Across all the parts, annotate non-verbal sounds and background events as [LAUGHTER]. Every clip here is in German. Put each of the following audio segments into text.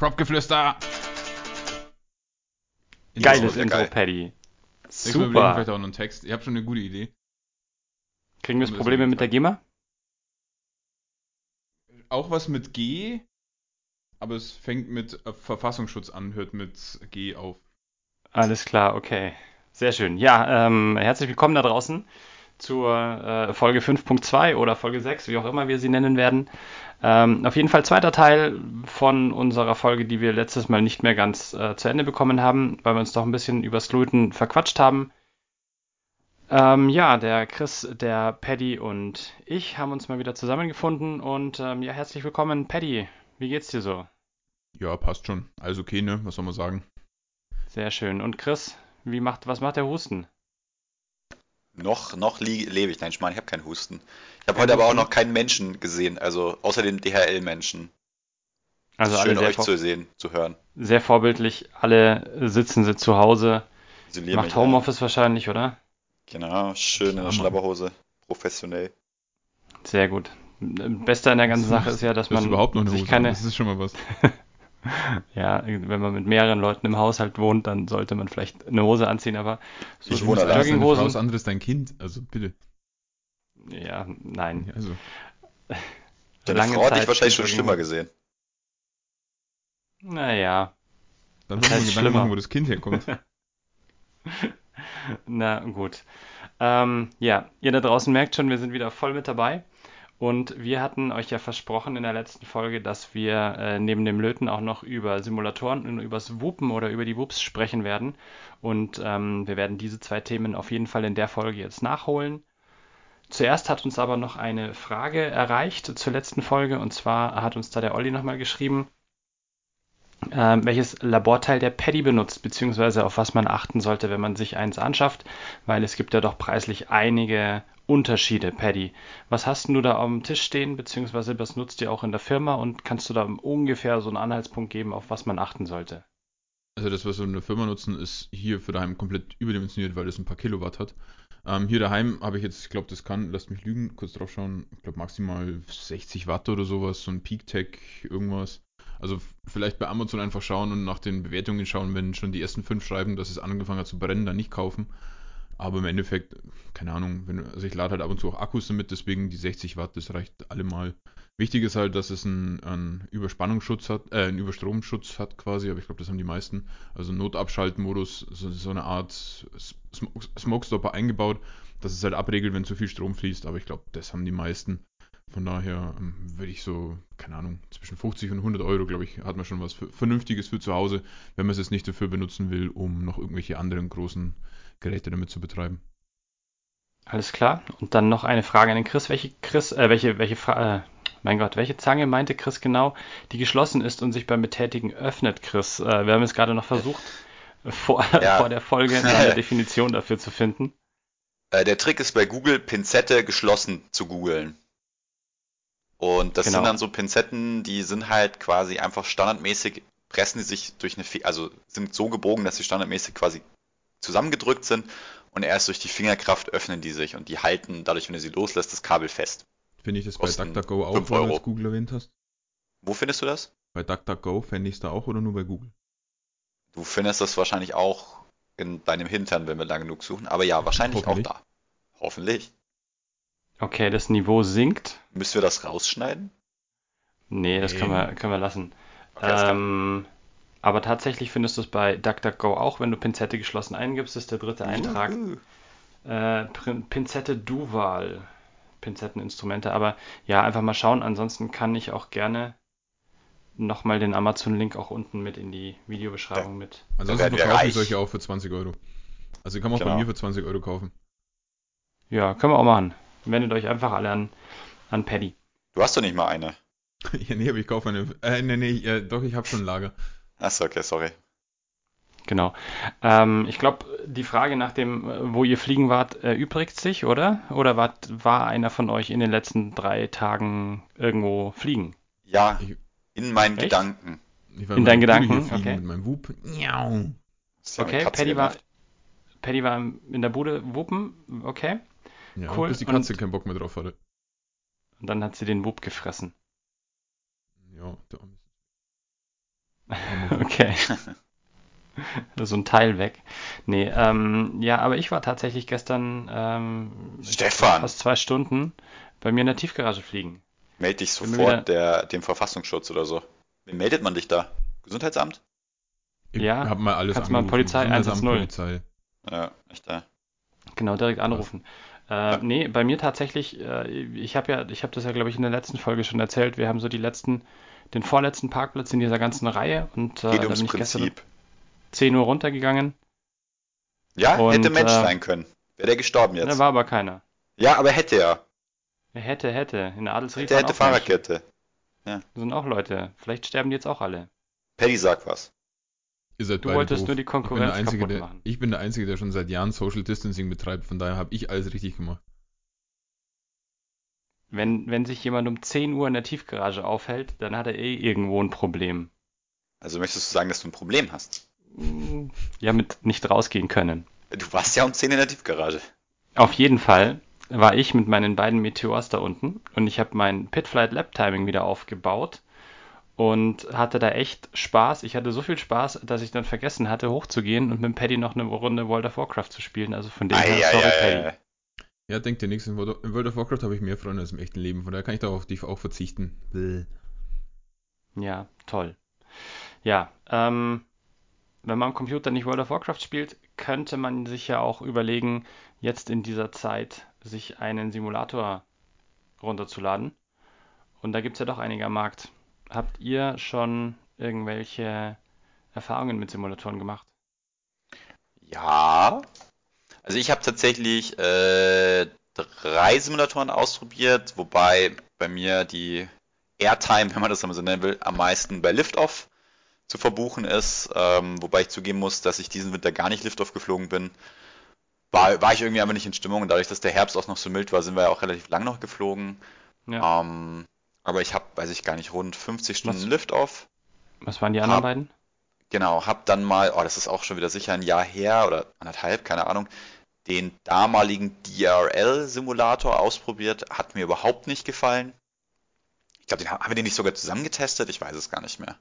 Propgeflüster! Geiles Intro, geil. Paddy. Super. vielleicht auch noch einen Text. Ihr habt schon eine gute Idee. Kriegen wir wir Probleme das mit der GEMA? Auch was mit G, aber es fängt mit äh, Verfassungsschutz an, hört mit G auf. Alles klar, okay. Sehr schön. Ja, ähm, herzlich willkommen da draußen zur äh, Folge 5.2 oder Folge 6, wie auch immer wir sie nennen werden. Ähm, auf jeden Fall zweiter Teil von unserer Folge, die wir letztes Mal nicht mehr ganz äh, zu Ende bekommen haben, weil wir uns doch ein bisschen übers Löten verquatscht haben. Ähm, ja, der Chris, der Paddy und ich haben uns mal wieder zusammengefunden und ähm, ja, herzlich willkommen, Paddy. Wie geht's dir so? Ja, passt schon. Alles okay, ne? Was soll man sagen? Sehr schön. Und Chris, wie macht, was macht der Husten? Noch, noch lebe ich. Nein, Schmarrn, ich habe keinen Husten. Ich habe heute aber auch noch keinen Menschen gesehen, also außer den DHL-Menschen. Also alle Schön euch zu sehen, zu hören. sehr vorbildlich, alle sitzen sie zu Hause, Isoliere macht Homeoffice wahrscheinlich, oder? Ja. Genau, schön in der. Schlabberhose. Professionell. Sehr gut. Beste an der ganzen Sache ist ja, dass Du hast man überhaupt noch eine sich Hose keine, an. Das ist schon mal was. [LAUGHS] [LAUGHS] ja, wenn man mit mehreren Leuten im Haushalt wohnt, dann sollte man vielleicht eine Hose anziehen, aber so Ich wohne allein. Frau, das Jogginghosen, andere ist dein Kind. Also bitte. ja, nein. Also. [LAUGHS] Deine Lange Frau hat dich wahrscheinlich schon Jogginghosen. schlimmer gesehen. Naja, Dann muss man Gedanken machen, wo das Kind herkommt. [LAUGHS] na gut. Ähm, ja, ihr da draußen merkt schon, wir sind wieder voll mit dabei. Und wir hatten euch ja versprochen in der letzten Folge, dass wir äh, neben dem Löten auch noch über Simulatoren und über das Wupen oder über die Wups sprechen werden. Und ähm, wir werden diese zwei Themen auf jeden Fall in der Folge jetzt nachholen. Zuerst hat uns aber noch eine Frage erreicht zur letzten Folge. Und zwar hat uns da der Olli nochmal geschrieben, ähm, welches Laborteil der Paddy benutzt, beziehungsweise auf was man achten sollte, wenn man sich eins anschafft, weil es gibt ja doch preislich einige Unterschiede, Paddy. Was hast du da dem Tisch stehen, beziehungsweise was nutzt ihr auch in der Firma und kannst du da ungefähr so einen Anhaltspunkt geben, auf was man achten sollte? Also das, was wir in der Firma nutzen, ist hier für daheim komplett überdimensioniert, weil es ein paar Kilowatt hat. Ähm, hier daheim habe ich jetzt, ich glaube, das kann, lasst mich lügen, kurz drauf schauen, ich glaube maximal 60 Watt oder sowas, so ein PeakTech irgendwas. Also vielleicht bei Amazon einfach schauen und nach den Bewertungen schauen, wenn schon die ersten fünf schreiben, dass es angefangen hat zu brennen, dann nicht kaufen. Aber im Endeffekt, keine Ahnung, wenn, also ich lade halt ab und zu auch Akkus damit, deswegen die 60 Watt, das reicht allemal. Wichtig ist halt, dass es einen, einen Überspannungsschutz hat, äh, einen Überstromschutz hat quasi, aber ich glaube, das haben die meisten. Also Notabschaltmodus, so, so eine Art Smoke, Smokestopper eingebaut, dass es halt abregelt, wenn zu viel Strom fließt, aber ich glaube, das haben die meisten. Von daher ähm, würde ich so, keine Ahnung, zwischen 50 und 100 Euro, glaube ich, hat man schon was für, Vernünftiges für zu Hause, wenn man es jetzt nicht dafür benutzen will, um noch irgendwelche anderen großen Geräte damit zu betreiben. Alles klar. Und dann noch eine Frage an den Chris. Welche Chris, äh, welche, welche, Fra äh, mein Gott, welche Zange meinte Chris genau, die geschlossen ist und sich beim Betätigen öffnet, Chris? Äh, wir haben es gerade noch versucht, vor, [LAUGHS] Ja. vor der Folge eine [LAUGHS] Definition dafür zu finden. Äh, der Trick ist bei Google Pinzette geschlossen zu googeln. Und das Genau. sind dann so Pinzetten, die sind halt quasi einfach standardmäßig, pressen die sich durch eine, Fi- also sind so gebogen, dass sie standardmäßig quasi zusammengedrückt sind und erst durch die Fingerkraft öffnen die sich und die halten dadurch, wenn du sie loslässt, das Kabel fest. Finde ich das bei Kosten DuckDuckGo auch, weil du Google erwähnt hast? Wo findest du das? Bei DuckDuckGo fände ich es da auch oder nur bei Google? Du findest das wahrscheinlich auch in deinem Hintern, wenn wir lang genug suchen. Aber ja, wahrscheinlich auch da. Hoffentlich. Okay, das Niveau sinkt. Müssen wir das rausschneiden? Nee, das Nee. können wir, können wir lassen. Okay, alles klar. Aber tatsächlich findest du es bei DuckDuckGo auch, wenn du Pinzette geschlossen eingibst, ist der dritte Eintrag. Äh, Pinzette Duval. Pinzetteninstrumente. Aber ja, einfach mal schauen. Ansonsten kann ich auch gerne nochmal den Amazon-Link auch unten mit in die Videobeschreibung mit. Ansonsten verkaufe ich solche auch für 20 Euro. Also die kann man auch bei Genau. mir für 20 Euro kaufen. Ja, können wir auch machen. Wendet euch einfach alle an, an Paddy. Du hast doch nicht mal eine. [LAUGHS] ja, nee, aber ich kaufe eine. Äh, nee, nee, äh, doch, ich habe schon ein Lager. Achso, okay, sorry. Genau. Ähm, ich glaube, die Frage nach dem, äh, wo ihr fliegen wart, erübrigt sich, oder? Oder wart, war einer von euch in den letzten drei Tagen irgendwo fliegen? Ja, in meinen Echt? Gedanken. Ich war In deinen Gedanken? Fliegen Okay. Mit meinem eine Okay, Paddy war. Paddy war in der Bude wuppen, okay. Ja, Cool, bis die Katze und- keinen Bock mehr drauf hatte. Und dann hat sie den Wupp gefressen. Ja, der Arme. [LAUGHS] Okay. so ein Teil weg. Nee, ähm, ja, aber ich war tatsächlich gestern ähm, Stefan. fast zwei Stunden bei mir in der Tiefgarage fliegen. Meld dich mir wieder- sofort der, dem Verfassungsschutz oder so. Wie meldet man dich da? Gesundheitsamt? Ich Ja, hab mal alles kannst mal angerufen. Polizei Gesundheitsamt, 110. Polizei. Ja, echt da. Genau, direkt anrufen. Äh, nee, bei mir tatsächlich, äh, ich habe ja, ich habe das ja, glaube ich, in der letzten Folge schon erzählt. Wir haben so die letzten, den vorletzten Parkplatz in dieser ganzen Reihe und äh, da bin ich gestern Prinzip. 10 Uhr runtergegangen. Ja, Und, hätte Mensch äh, sein können. Wäre der gestorben Da jetzt. war aber keiner. Ja, aber hätte er. Er hätte, hätte. In der Adelsried Hätte, hätte. Fahrradkette. Da sind auch Leute. Vielleicht sterben die jetzt auch alle. Paddy sagt was. Ihr seid Du beide wolltest doof. nur die ich bin, Konkurrenz der Einzige, kaputt der, machen. ich bin der Einzige, der schon seit Jahren Social Distancing betreibt. Von daher habe ich alles richtig gemacht. Wenn, wenn sich jemand um 10 Uhr in der Tiefgarage aufhält, dann hat er eh irgendwo ein Problem. Also möchtest du sagen, dass du ein Problem hast? Ja, mit nicht rausgehen können. Du warst ja um 10 in der Tiefgarage. Auf jeden Fall war ich mit meinen beiden Meteors da unten und ich habe mein Pitflight Lap Timing wieder aufgebaut und hatte da echt Spaß. Ich hatte so viel Spaß, dass ich dann vergessen hatte, hochzugehen und mit dem Paddy noch eine Runde World of Warcraft zu spielen. Also von dem her, sorry, Paddy. Eieiei. Ja, denkt dir nichts. In World of- Warcraft habe ich mehr Freunde als im echten Leben. Von daher kann ich darauf dich auch verzichten. Bäh. Ja, toll. Ja, ähm, wenn man am Computer nicht World of Warcraft spielt, könnte man sich ja auch überlegen, jetzt in dieser Zeit sich einen Simulator runterzuladen. Und da gibt es ja doch einige am Markt. Habt ihr schon irgendwelche Erfahrungen mit Simulatoren gemacht? Ja. Also ich habe tatsächlich äh, drei Simulatoren ausprobiert, wobei bei mir die Airtime, wenn man das mal so nennen will, am meisten bei Liftoff zu verbuchen ist. Ähm, wobei ich zugeben muss, dass ich diesen Winter gar nicht Liftoff geflogen bin. War, war ich irgendwie einfach nicht in Stimmung und dadurch, dass der Herbst auch noch so mild war, sind wir ja auch relativ lang noch geflogen. Ja. Ähm, aber ich habe, weiß ich gar nicht, rund 50 Stunden Liftoff. Was waren die anderen hab- beiden? Genau, hab dann mal, oh, das ist auch schon wieder sicher ein Jahr her oder anderthalb, keine Ahnung, den damaligen DRL-Simulator ausprobiert. Hat mir überhaupt nicht gefallen. Ich glaube, den haben, wir den nicht sogar zusammen getestet? Ich weiß es gar nicht mehr.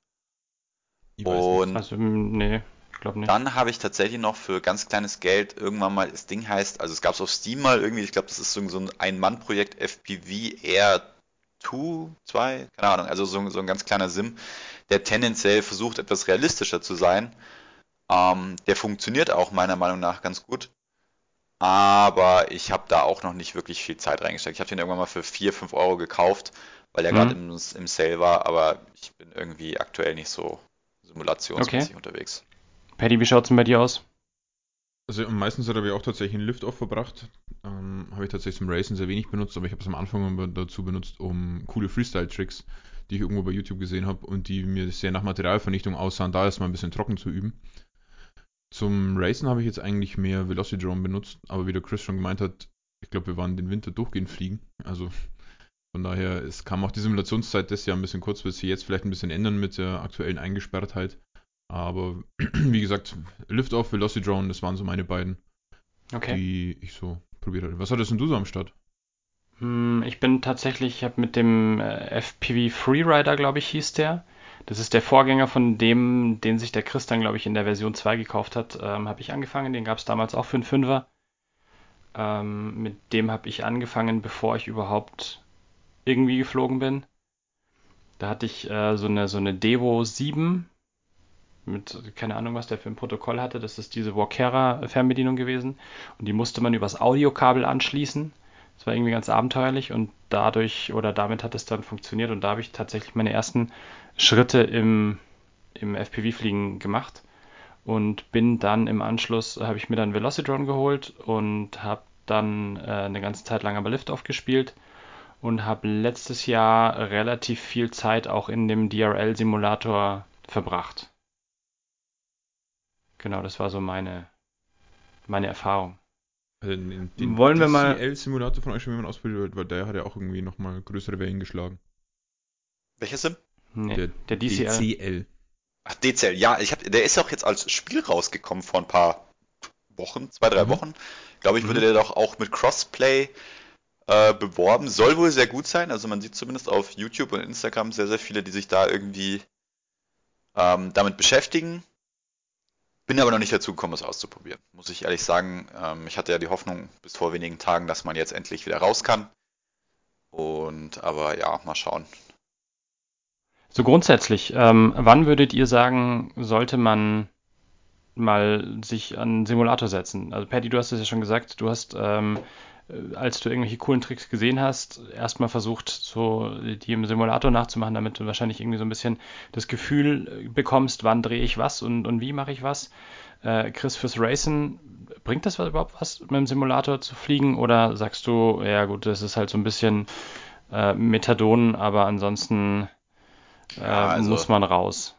Ich weiß nicht. Und Also, m, nee, ich glaube nicht. dann habe ich tatsächlich noch für ganz kleines Geld irgendwann mal, das Ding heißt, also es gab es auf Steam mal irgendwie, ich glaube, das ist so ein- so ein Ein-Mann-Projekt FPV Air 2, 2, keine Ahnung, also so, ein- so ein ganz kleiner Sim, der tendenziell versucht, etwas realistischer zu sein. Ähm, der funktioniert auch meiner Meinung nach ganz gut. Aber ich habe da auch noch nicht wirklich viel Zeit reingesteckt. Ich habe den irgendwann mal für 4, 5 Euro gekauft, weil der Mhm. gerade im, im Sale war, aber ich bin irgendwie aktuell nicht so simulationsmäßig unterwegs. Paddy, wie schaut's denn bei dir aus? Also am meisten Zeit habe ich auch tatsächlich einen Lift-Off verbracht. Ähm, habe ich tatsächlich zum Racen sehr wenig benutzt, aber ich habe es am Anfang dazu benutzt, um coole Freestyle-Tricks, die ich irgendwo bei YouTube gesehen habe und die mir sehr nach Materialvernichtung aussahen, da erstmal ein bisschen trocken zu üben. Zum Racen habe ich jetzt eigentlich mehr Velocidrone benutzt, aber wie der Chris schon gemeint hat, ich glaube, wir waren den Winter durchgehend fliegen. Also von daher, es kam auch die Simulationszeit des Jahr ein bisschen kurz, wird sich jetzt vielleicht ein bisschen ändern mit der aktuellen Eingesperrtheit. Aber [CLEARS THROAT] wie gesagt, Lift-Off, Velocidrone, das waren so meine beiden, Okay. die ich so probiert hatte. Was hattest denn du so am Start? Hm, Ich bin tatsächlich, ich habe mit dem äh, FPV Freerider, glaube ich, hieß der. Das ist der Vorgänger von dem, den sich der Chris dann, glaube ich, in der Version 2 gekauft hat, ähm, habe ich angefangen. Den gab es damals auch für einen Fünfer. Ähm, mit dem habe ich angefangen, bevor ich überhaupt irgendwie geflogen bin. Da hatte ich äh, so eine, so eine Devo 7 mit, keine Ahnung, was der für ein Protokoll hatte. Das ist diese Walkera-Fernbedienung gewesen. Und die musste man übers Audiokabel anschließen. Das war irgendwie ganz abenteuerlich und dadurch oder damit hat es dann funktioniert und da habe ich tatsächlich meine ersten Schritte im, im FPV-Fliegen gemacht und bin dann im Anschluss, habe ich mir dann Velocidrone geholt und habe dann äh, eine ganze Zeit lang aber Liftoff gespielt und habe letztes Jahr relativ viel Zeit auch in dem DRL-Simulator verbracht. Genau, das war so meine, meine Erfahrung. Also den, den Wollen wir mal- DCL-Simulator von euch schon jemand ausprobiert, weil der hat ja auch irgendwie nochmal größere Wellen geschlagen. Welcher Sim? Nee, Der der, DCL. DCL. Ach, DCL, ja, ich hab, der ist auch jetzt als Spiel rausgekommen vor ein paar Wochen, zwei, drei Mhm. Wochen. Glaube ich, wurde Mhm. der doch auch mit Crossplay äh, beworben. Soll wohl sehr gut sein. Also man sieht zumindest auf YouTube und Instagram sehr, sehr viele, die sich da irgendwie ähm, damit beschäftigen. Bin aber noch nicht dazu gekommen, es auszuprobieren. Muss ich ehrlich sagen. Ähm, ich hatte ja die Hoffnung bis vor wenigen Tagen, dass man jetzt endlich wieder raus kann. Und aber ja, mal schauen. So grundsätzlich, ähm, wann würdet ihr sagen, sollte man mal sich an einen Simulator setzen? Also Patty, du hast es ja schon gesagt, du hast, ähm, äh, als du irgendwelche coolen Tricks gesehen hast, erstmal versucht, so die im Simulator nachzumachen, damit du wahrscheinlich irgendwie so ein bisschen das Gefühl äh, bekommst, wann drehe ich was und, und wie mache ich was. Äh, Chris, fürs Racen, bringt das überhaupt was, mit dem Simulator zu fliegen? Oder sagst du, ja gut, das ist halt so ein bisschen äh, Methadon, aber ansonsten äh, ja, also, muss man raus?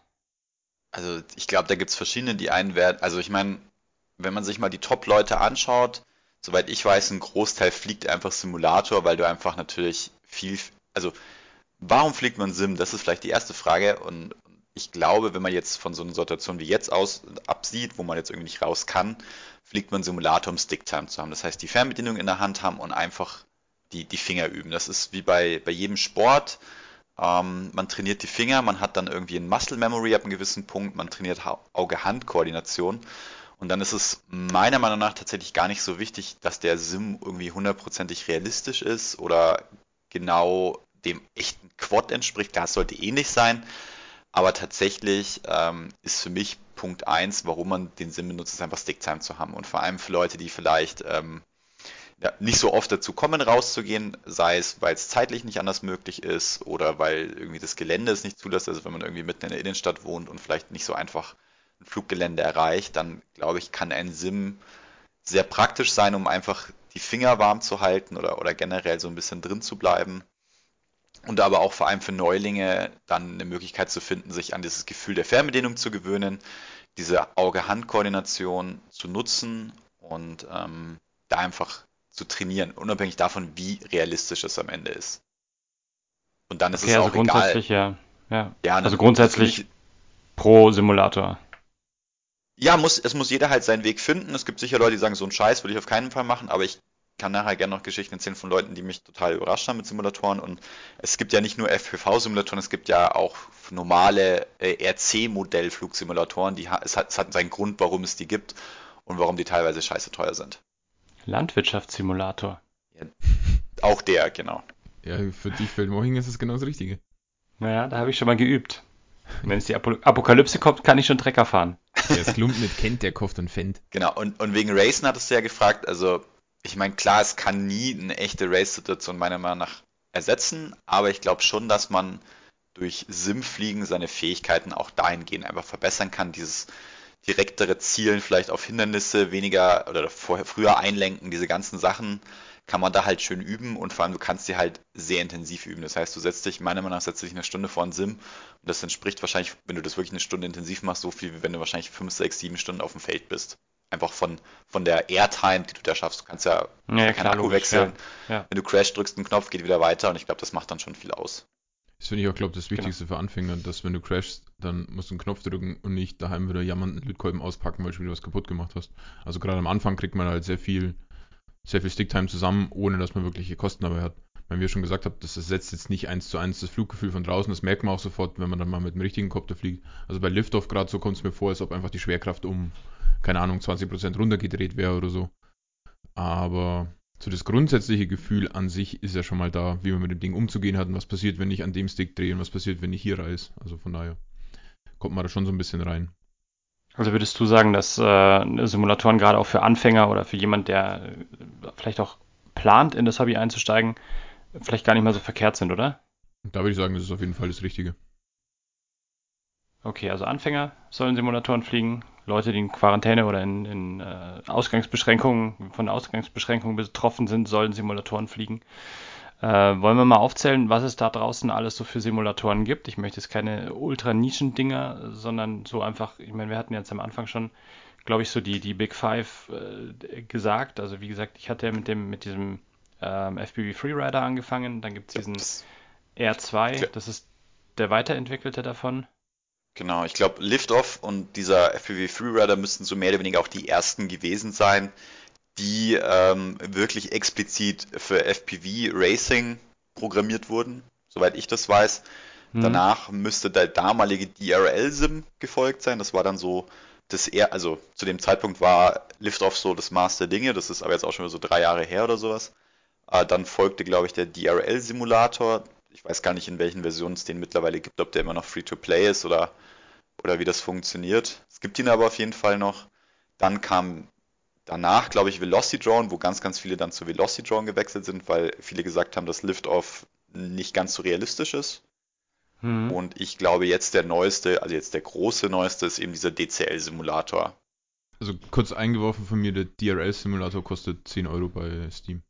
Also ich glaube, da gibt es verschiedene, die einen werden, also ich meine, wenn man sich mal die Top-Leute anschaut, soweit ich weiß, ein Großteil fliegt einfach Simulator, weil du einfach natürlich viel, also warum fliegt man Sim? Das ist vielleicht die erste Frage und ich glaube, wenn man jetzt von so einer Situation wie jetzt aus absieht, wo man jetzt irgendwie nicht raus kann, fliegt man Simulator, um Sticktime zu haben. Das heißt, die Fernbedienung in der Hand haben und einfach die, die Finger üben. Das ist wie bei, bei jedem Sport. Ähm, man trainiert die Finger, man hat dann irgendwie ein Muscle Memory ab einem gewissen Punkt, man trainiert Auge-Hand-Koordination. Und dann ist es meiner Meinung nach tatsächlich gar nicht so wichtig, dass der Sim irgendwie hundertprozentig realistisch ist oder genau dem echten Quad entspricht. Klar, es sollte ähnlich sein, aber tatsächlich ähm, ist für mich Punkt 1, warum man den Sim benutzt, ist einfach Sticktime zu haben. Und vor allem für Leute, die vielleicht ähm, ja, nicht so oft dazu kommen, rauszugehen, sei es, weil es zeitlich nicht anders möglich ist oder weil irgendwie das Gelände es nicht zulässt, also wenn man irgendwie mitten in der Innenstadt wohnt und vielleicht nicht so einfach ein Fluggelände erreicht, dann glaube ich, kann ein Sim sehr praktisch sein, um einfach die Finger warm zu halten oder, oder generell so ein bisschen drin zu bleiben. Und aber auch vor allem für Neulinge dann eine Möglichkeit zu finden, sich an dieses Gefühl der Fernbedienung zu gewöhnen, diese Auge-Hand-Koordination zu nutzen und ähm, da einfach zu trainieren, unabhängig davon, wie realistisch es am Ende ist. Und dann ist okay, es also auch grundsätzlich, egal. Ja. ja. ja also grundsätzlich pro Simulator. Ja, muss, es muss jeder halt seinen Weg finden. Es gibt sicher Leute, die sagen, so einen Scheiß würde ich auf keinen Fall machen, aber ich kann nachher gerne noch Geschichten erzählen von Leuten, die mich total überrascht haben mit Simulatoren. Und es gibt ja nicht nur FPV-Simulatoren, es gibt ja auch normale äh, RC-Modell-Flugsimulatoren. Die, es, hat, es hat seinen Grund, warum es die gibt und warum die teilweise scheiße teuer sind. Landwirtschaftssimulator. Ja, auch der, genau. Ja, für dich, Feldmoching, ist es genau das Richtige. Naja, da habe ich schon mal geübt. Wenn es die Apokalypse kommt, kann ich schon Trecker fahren. Wer es Klump nicht kennt, der kauft einen Fendt. Genau, und, und wegen Racen hattest du ja gefragt, also ich meine, klar, es kann nie eine echte Race-Situation meiner Meinung nach ersetzen, aber ich glaube schon, dass man durch Simfliegen seine Fähigkeiten auch dahingehend einfach verbessern kann, dieses direktere Zielen vielleicht auf Hindernisse, weniger oder vorher, früher einlenken, diese ganzen Sachen kann man da halt schön üben und vor allem du kannst sie halt sehr intensiv üben. Das heißt, du setzt dich, meiner Meinung nach, setzt dich eine Stunde vor einen Sim und das entspricht wahrscheinlich, wenn du das wirklich eine Stunde intensiv machst, so viel, wie wenn du wahrscheinlich fünf, sechs, sieben Stunden auf dem Feld bist. Einfach von, von der Airtime, die du da schaffst. Du kannst ja, ja keinen Akku wechseln. Ja, ja. Wenn du Crash drückst, einen Knopf geht wieder weiter und ich glaube, das macht dann schon viel aus. Das finde ich auch, glaube das genau. Wichtigste genau. für Anfänger, dass wenn du crashst, dann musst du einen Knopf drücken und nicht daheim wieder jammernden Lötkolben auspacken, weil du wieder was kaputt gemacht hast. Also gerade am Anfang kriegt man halt sehr viel, sehr viel Sticktime zusammen, ohne dass man wirkliche Kosten dabei hat. Weil wir schon gesagt haben, das ersetzt jetzt nicht eins zu eins das Fluggefühl von draußen, das merkt man auch sofort, wenn man dann mal mit dem richtigen Kopter fliegt. Also bei Liftoff gerade so kommt es mir vor, als ob einfach die Schwerkraft um, keine Ahnung, 20% runtergedreht wäre oder so. Aber so das grundsätzliche Gefühl an sich ist ja schon mal da, wie man mit dem Ding umzugehen hat und was passiert, wenn ich an dem Stick drehe und was passiert, wenn ich hier reiß. Also von daher kommt man da schon so ein bisschen rein. Also würdest du sagen, dass äh, Simulatoren gerade auch für Anfänger oder für jemand, der äh, vielleicht auch plant, in das Hobby einzusteigen, vielleicht gar nicht mal so verkehrt sind, oder? Da würde ich sagen, das ist auf jeden Fall das Richtige. Okay, also Anfänger sollen Simulatoren fliegen, Leute, die in Quarantäne oder in, in äh, Ausgangsbeschränkungen, von Ausgangsbeschränkungen betroffen sind, sollen Simulatoren fliegen. Äh, wollen wir mal aufzählen, was es da draußen alles so für Simulatoren gibt? Ich möchte jetzt keine ultra-Nischen-Dinger, sondern so einfach, ich meine, wir hatten jetzt am Anfang schon, glaube ich, so die, die Big Five äh, gesagt. Also wie gesagt, ich hatte ja mit dem, mit diesem ähm, FPV Freerider angefangen, dann gibt es diesen R2, das ist der weiterentwickelte davon. Genau, ich glaube, Liftoff und dieser FPV Freerider müssten so mehr oder weniger auch die ersten gewesen sein, die ähm, wirklich explizit für FPV Racing programmiert wurden, soweit ich das weiß. Mhm. Danach müsste der damalige DRL-Sim gefolgt sein. Das war dann so das eher, also zu dem Zeitpunkt war Liftoff so das Maß der Dinge. Das ist aber jetzt auch schon so drei Jahre her oder sowas. Äh, dann folgte, glaube ich, der DRL-Simulator. Ich weiß gar nicht, in welchen Versionen es den mittlerweile gibt, ob der immer noch Free-to-Play ist oder, oder wie das funktioniert. Es gibt ihn aber auf jeden Fall noch. Dann kam danach, glaube ich, Velocidrone, wo ganz, ganz viele dann zu Velocidrone gewechselt sind, weil viele gesagt haben, dass Liftoff nicht ganz so realistisch ist. Mhm. Und ich glaube, jetzt der neueste, also jetzt der große neueste, ist eben dieser DCL-Simulator. Also kurz eingeworfen von mir, der DRL-Simulator kostet 10 Euro bei Steam.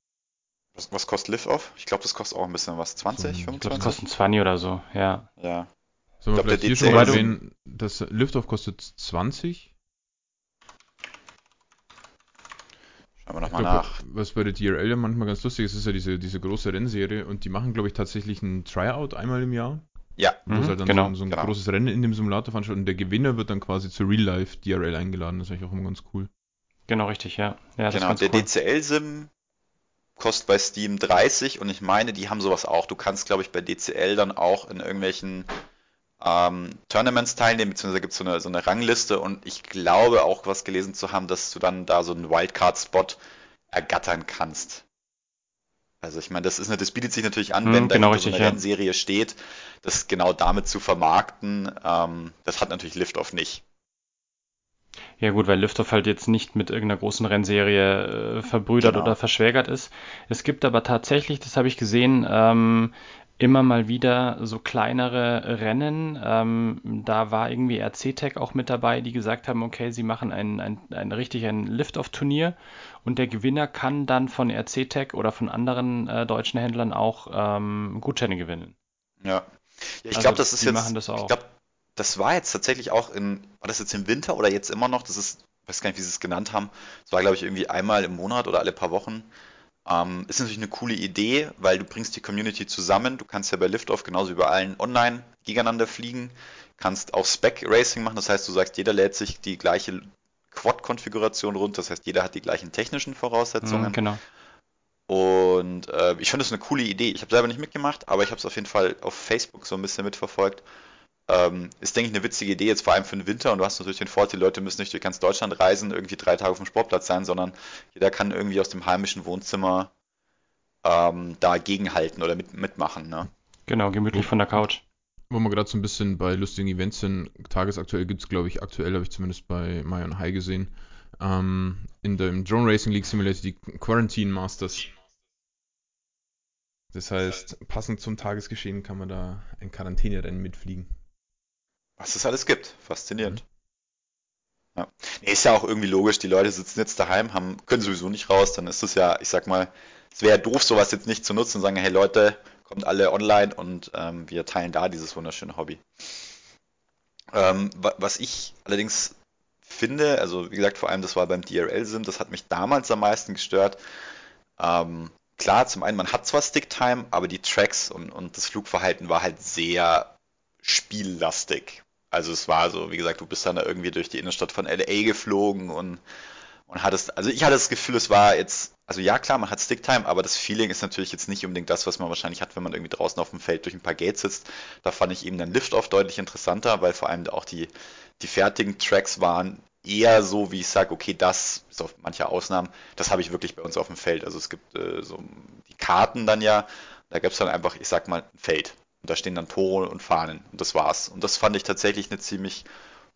Was, was kostet Liftoff? Ich glaube, das kostet auch ein bisschen was. 20, so, 25? Ich glaube, das kostet 20 oder so, ja. Ja. Sollen wir vielleicht hier schon mal erwähnen, das Liftoff kostet 20? Wir nochmal nach. Was bei der DRL ja manchmal ganz lustig ist, ist ja diese, diese große Rennserie und die machen, glaube ich, tatsächlich ein Tryout einmal im Jahr. Ja, wo mhm, halt dann genau, so, so ein genau. großes Rennen in dem Simulator veranstaltet und der Gewinner wird dann quasi zu Real Life DRL eingeladen. Das ist eigentlich auch immer ganz cool. Genau, richtig, ja. ja genau, der cool. DCL-Sim kostet bei Steam 30 und ich meine, die haben sowas auch. Du kannst, glaube ich, bei DCL dann auch in irgendwelchen ähm, Tournaments teilnehmen, beziehungsweise gibt es so eine, so eine Rangliste und ich glaube auch was gelesen zu haben, dass du dann da so einen Wildcard-Spot ergattern kannst. Also ich meine, das ist das bietet sich natürlich an, hm, wenn da genau so eine ja. Rennserie steht, das genau damit zu vermarkten. Ähm, das hat natürlich Liftoff nicht. Ja gut, weil Liftoff halt jetzt nicht mit irgendeiner großen Rennserie äh, verbrüdert genau. oder verschwägert ist. Es gibt aber tatsächlich, das habe ich gesehen, ähm, immer mal wieder so kleinere Rennen. Ähm, da war irgendwie RC-Tech auch mit dabei, die gesagt haben, okay, sie machen ein, ein, ein richtig ein Lift-Off-Turnier und der Gewinner kann dann von RC-Tech oder von anderen äh, deutschen Händlern auch ähm, Gutscheine gewinnen. Ja, ja ich also, glaube, das ist jetzt. Das ich glaube, das war jetzt tatsächlich auch in, war das jetzt im Winter oder jetzt immer noch? Das ist, ich weiß gar nicht, wie sie es genannt haben. Das war, glaube ich, irgendwie einmal im Monat oder alle paar Wochen ähm, ist natürlich eine coole Idee, weil du bringst die Community zusammen. Du kannst ja bei Liftoff genauso wie bei allen online gegeneinander fliegen. Kannst auch Spec Racing machen, das heißt, du sagst, jeder lädt sich die gleiche Quad-Konfiguration runter, das heißt, jeder hat die gleichen technischen Voraussetzungen. Mhm, genau. Und äh, ich finde das eine coole Idee. Ich habe selber nicht mitgemacht, aber ich habe es auf jeden Fall auf Facebook so ein bisschen mitverfolgt. Ähm, ist, denke ich, eine witzige Idee, jetzt vor allem für den Winter. Und du hast natürlich den Vorteil, die Leute müssen nicht durch ganz Deutschland reisen, irgendwie drei Tage auf dem Sportplatz sein, sondern jeder kann irgendwie aus dem heimischen Wohnzimmer ähm, dagegenhalten oder mit, mitmachen. Ne? Genau, gemütlich von der Couch. Wo wir gerade so ein bisschen bei lustigen Events sind, tagesaktuell gibt es, glaube ich, aktuell habe ich zumindest bei Mayon High gesehen, ähm, in dem Drone Racing League Simulator die Quarantine Masters. Das heißt, passend zum Tagesgeschehen kann man da ein Quarantänerennen mitfliegen. Was es alles gibt. Faszinierend. Mhm. Ja. Nee, ist ja auch irgendwie logisch, die Leute sitzen jetzt daheim, haben, können sowieso nicht raus, dann ist es ja, ich sag mal, es wäre doof, sowas jetzt nicht zu nutzen und sagen, hey Leute, kommt alle online und ähm, wir teilen da dieses wunderschöne Hobby. Ähm, was ich allerdings finde, also wie gesagt, vor allem das war beim DRL-Sim, das hat mich damals am meisten gestört. Ähm, klar, zum einen, man hat zwar Sticktime, aber die Tracks und, und das Flugverhalten war halt sehr spiellastig. Also es war so, wie gesagt, du bist dann da irgendwie durch die Innenstadt von LA geflogen und, und hattest, also ich hatte das Gefühl, es war jetzt, also ja klar, man hat Sticktime, aber das Feeling ist natürlich jetzt nicht unbedingt das, was man wahrscheinlich hat, wenn man irgendwie draußen auf dem Feld durch ein paar Gates sitzt. Da fand ich eben den Lift-Off deutlich interessanter, weil vor allem auch die, die fertigen Tracks waren eher so, wie ich sage, okay, das, ist auf manche Ausnahmen, das habe ich wirklich bei uns auf dem Feld. Also es gibt äh, so die Karten dann ja, da gibt es dann einfach, ich sag mal, ein Feld. Und da stehen dann Tore und Fahnen. Und das war's. Und das fand ich tatsächlich eine ziemlich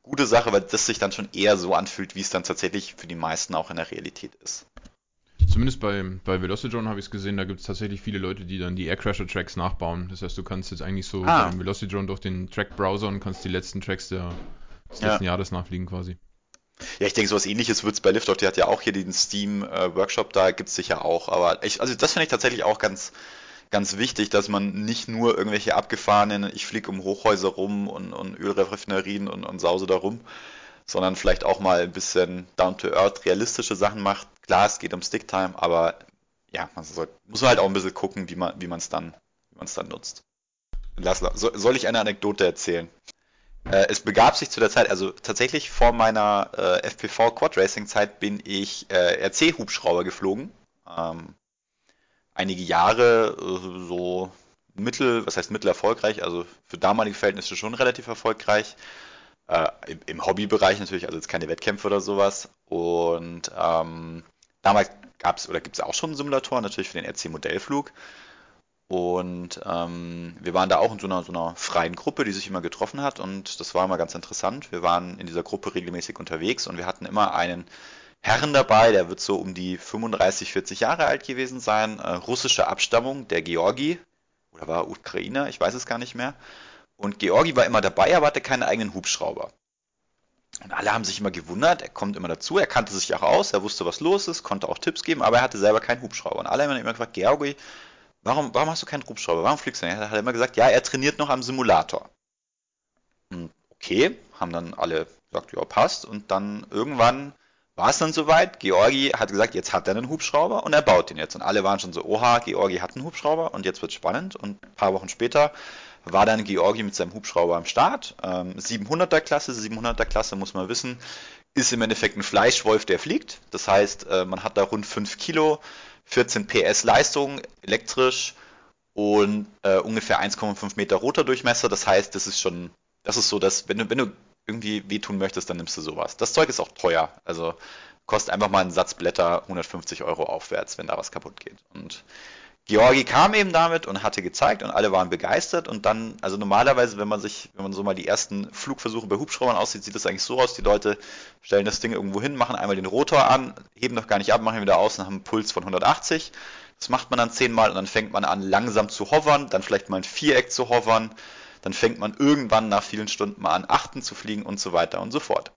gute Sache, weil das sich dann schon eher so anfühlt, wie es dann tatsächlich für die meisten auch in der Realität ist. Zumindest bei, bei Velocidrone habe ich es gesehen, da gibt es tatsächlich viele Leute, die dann die Aircrasher-Tracks nachbauen. Das heißt, du kannst jetzt eigentlich so ah. beim Velocidrone durch den Track-Browser und kannst die letzten Tracks der, des ja. letzten Jahres nachfliegen quasi. Ja, ich denke, sowas ähnliches wird es bei Liftoff, die hat ja auch hier den Steam-Workshop, äh, da gibt es sicher auch. Aber ich, also das finde ich tatsächlich auch ganz, ganz wichtig, dass man nicht nur irgendwelche abgefahrenen, ich fliege um Hochhäuser rum und, und Ölraffinerien und, und sause da rum, sondern vielleicht auch mal ein bisschen down-to-earth realistische Sachen macht. Klar, es geht um Sticktime, aber ja, man soll, muss halt auch ein bisschen gucken, wie man wie es dann, dann nutzt. Lass, soll ich eine Anekdote erzählen? Äh, es begab sich zu der Zeit, also tatsächlich vor meiner äh, FPV Quad Racing Zeit bin ich äh, RC Hubschrauber geflogen. Ähm, einige Jahre, äh, so mittel, was heißt mittel erfolgreich, also für damalige Verhältnisse schon relativ erfolgreich. Äh, im, Hobbybereich natürlich, also jetzt keine Wettkämpfe oder sowas. Und ähm, damals gab es oder gibt es auch schon Simulatoren, natürlich für den RC-Modellflug. Und ähm, wir waren da auch in so einer, so einer freien Gruppe, die sich immer getroffen hat. Und das war immer ganz interessant. Wir waren in dieser Gruppe regelmäßig unterwegs und wir hatten immer einen Herren dabei, der wird so um die 35, 40 Jahre alt gewesen sein, äh, russischer Abstammung, der Georgi, oder war Ukrainer, ich weiß es gar nicht mehr. Und Georgi war immer dabei, aber hatte keinen eigenen Hubschrauber. Und alle haben sich immer gewundert, er kommt immer dazu, er kannte sich auch aus, er wusste, was los ist, konnte auch Tipps geben, aber er hatte selber keinen Hubschrauber. Und alle haben immer gefragt, Georgi, warum, warum hast du keinen Hubschrauber? Warum fliegst du nicht? Er hat immer gesagt, ja, er trainiert noch am Simulator. Und okay, haben dann alle gesagt, ja, passt. Und dann irgendwann war es dann soweit. Georgi hat gesagt, jetzt hat er einen Hubschrauber und er baut den jetzt. Und alle waren schon so, oha, Georgi hat einen Hubschrauber und jetzt wird spannend. Und ein paar Wochen später war dann Georgi mit seinem Hubschrauber am Start. Ähm, 700er Klasse, 700er Klasse muss man wissen, ist im Endeffekt ein Fleischwolf, der fliegt. Das heißt, äh, man hat da rund 5 Kilo, 14 PS Leistung elektrisch und äh, ungefähr 1,5 Meter Rotordurchmesser. Das heißt, das ist schon, das ist so, dass wenn du, wenn du irgendwie wehtun möchtest, dann nimmst du sowas. Das Zeug ist auch teuer. Also kostet einfach mal einen Satz Blätter 150 Euro aufwärts, wenn da was kaputt geht. Und Georgi kam eben damit und hatte gezeigt und alle waren begeistert und dann, also normalerweise, wenn man sich, wenn man so mal die ersten Flugversuche bei Hubschraubern aussieht, sieht das eigentlich so aus, die Leute stellen das Ding irgendwo hin, machen einmal den Rotor an, heben noch gar nicht ab, machen ihn wieder aus und haben einen Puls von 180. Das macht man dann zehnmal und dann fängt man an langsam zu hovern, dann vielleicht mal ein Viereck zu hovern, dann fängt man irgendwann nach vielen Stunden mal an Achten zu fliegen und so weiter und so fort.